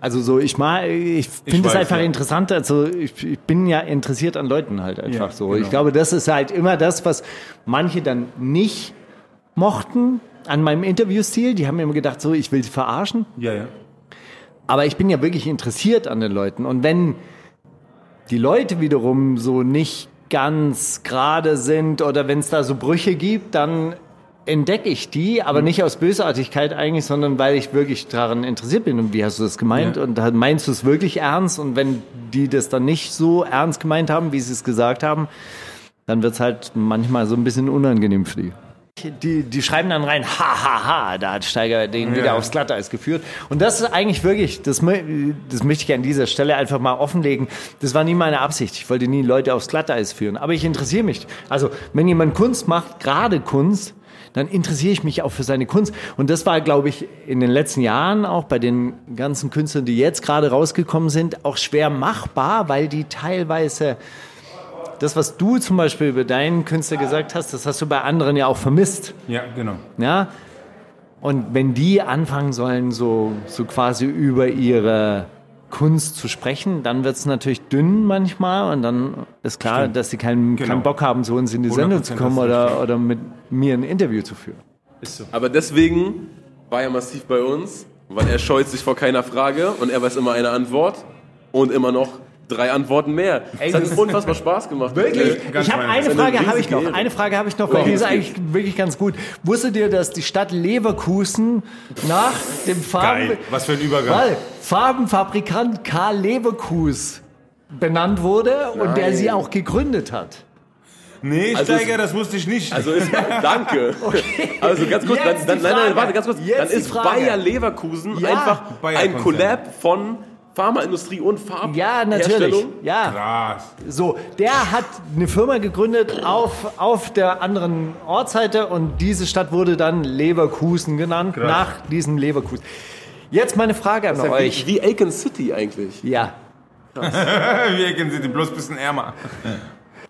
Also so, ich mag, ich finde es einfach ja. interessant. Also ich, ich bin ja interessiert an Leuten halt einfach Ja, so. genau. Ich glaube, das ist halt immer das, was manche dann nicht mochten an meinem Interviewstil. Die haben mir immer gedacht, so, ich will sie verarschen. Ja, ja. Aber ich bin ja wirklich interessiert an den Leuten. Und wenn die Leute wiederum so nicht ganz gerade sind oder wenn es da so Brüche gibt, dann entdecke ich die, aber nicht aus Bösartigkeit eigentlich, sondern weil ich wirklich daran interessiert bin. Und wie hast du das gemeint? Ja. Und meinst du es wirklich ernst? Und wenn die das dann nicht so ernst gemeint haben, wie sie es gesagt haben, dann wird es halt manchmal so ein bisschen unangenehm für die. Die, die schreiben dann rein, ha, ha, ha, da hat Steiger den wieder aufs Glatteis geführt. Und das ist eigentlich wirklich, das, das möchte ich an dieser Stelle einfach mal offenlegen. Das war nie meine Absicht. Ich wollte nie Leute aufs Glatteis führen. Aber ich interessiere mich. Also, wenn jemand Kunst macht, gerade Kunst, dann interessiere ich mich auch für seine Kunst. Und das war, glaube ich, in den letzten Jahren auch bei den ganzen Künstlern, die jetzt gerade rausgekommen sind, auch schwer machbar, weil die teilweise das, was du zum Beispiel über deinen Künstler gesagt hast, das hast du bei anderen ja auch vermisst. Ja, genau. Ja? Und wenn die anfangen sollen, so, so quasi über ihre Kunst zu sprechen, dann wird es natürlich dünn manchmal und dann ist klar, Stimmt. dass sie keinen, Genau. keinen Bock haben, zu uns in die Sendung 100% zu kommen oder, oder mit mir ein Interview zu führen. Ist so. Aber deswegen war er massiv bei uns, weil er scheut sich vor keiner Frage und er weiß immer eine Antwort und immer noch drei Antworten mehr. Es hat das- unfassbar Spaß gemacht. Wirklich? ganz ich habe eine Frage habe ich noch. Ehre. Eine Frage habe ich noch, weil die ist eigentlich wirklich ganz gut. Wusstet ihr, dass die Stadt Leverkusen nach dem Farben Geil. Was für ein Übergang. Weil Farbenfabrikant Karl Leverkus benannt wurde und der Nein. sie auch gegründet hat? Nee, Also Steiger, das wusste ich nicht. Also ist, <laughs> danke. Also ganz kurz, dann, dann, nein, nein, warte, ganz kurz. Jetzt dann ist. Bayer Leverkusen Ja. einfach Bayer ein. Collab von Pharmaindustrie und Farb. Ja, natürlich. Ja. Krass. So, der hat eine Firma gegründet auf, auf der anderen Ortsseite und diese Stadt wurde dann Leverkusen genannt, nach diesem Leverkusen. Jetzt meine Frage an Das ist euch. wie, wie Aiken City eigentlich. Ja, Wir kennen sie bloß ein bisschen ärmer.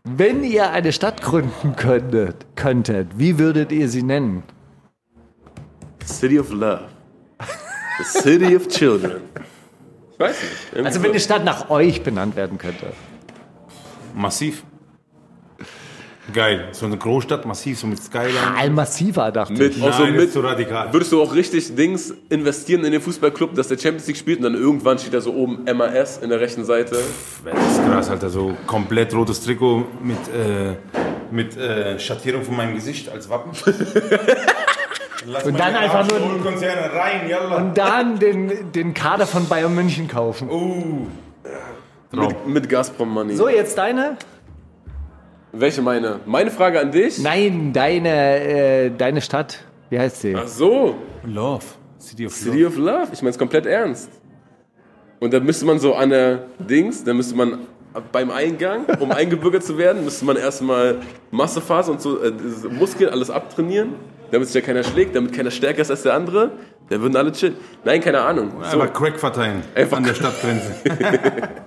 Wenn ihr eine Stadt gründen könntet, könntet, wie würdet ihr sie nennen? City of Love. The City of Children. Weiß nicht. Irgendwie Also so. wenn eine Stadt nach euch benannt werden könnte. Massiv. Geil. So eine Großstadt, massiv, so mit Skyline. Allmassiver, dachte mit, ich. auch so Nein, mit, ist zu radikal. Würdest du auch richtig Dings investieren in den Fußballclub, dass der Champions League spielt und dann irgendwann steht da so oben MAS in der rechten Seite? Das ist krass, Alter. So komplett rotes Trikot mit, äh, mit äh, Schattierung von meinem Gesicht als Wappen. <laughs> Lass Und dann einfach nur- rein, yalla. Und dann den, den Kader von Bayern München kaufen. Uh. Mit, mit Gazprom Money. So, jetzt deine? Welche meine? Meine Frage an dich? Nein, deine, äh, deine Stadt. Wie heißt sie? Ach so, Love. City of City of Love. Ich meine es komplett ernst. Und dann müsste man so an der Dings, dann müsste man beim Eingang, um <laughs> eingebürgert zu werden, müsste man erstmal Massephase und so äh, Muskeln alles abtrainieren, damit sich ja keiner schlägt, damit keiner stärker ist als der andere. Dann würden alle chillen. Nein, keine Ahnung. So, Einfach Crack verteilen. Einfach- an der Stadtgrenze. <laughs>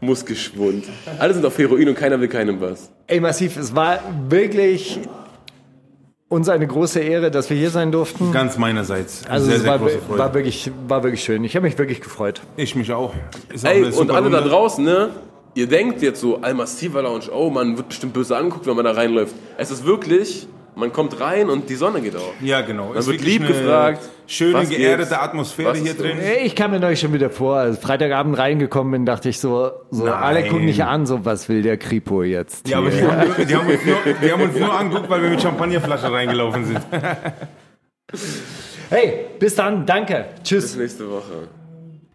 Muskelschwund. Alle sind auf Heroin und keiner will keinem was. Ey, Massiv, es war wirklich uns eine große Ehre, dass wir hier sein durften. Ganz meinerseits. Also sehr, es sehr war, große Freude. war, wirklich, war wirklich schön. Ich habe mich wirklich gefreut. ich mich auch. Ist Ey, und alle da Runde. draußen, ne? Ihr denkt jetzt so, Almassiva Lounge, oh, man wird bestimmt böse angeguckt, wenn man da reinläuft. Es ist wirklich, man kommt rein und die Sonne geht auf. Ja, genau. Man Ist wird lieb gefragt. Schöne, geerdete? Atmosphäre hier drin. Ich kam mir neulich schon wieder vor, als Freitagabend reingekommen bin, dachte ich so, so Nein. alle gucken mich an, so was will der Kripo jetzt? Ja, aber die haben, nur- die, haben uns nur, die haben uns nur angeguckt, weil wir mit Champagnerflasche reingelaufen sind. Hey, bis dann, danke. Tschüss. Bis nächste Woche.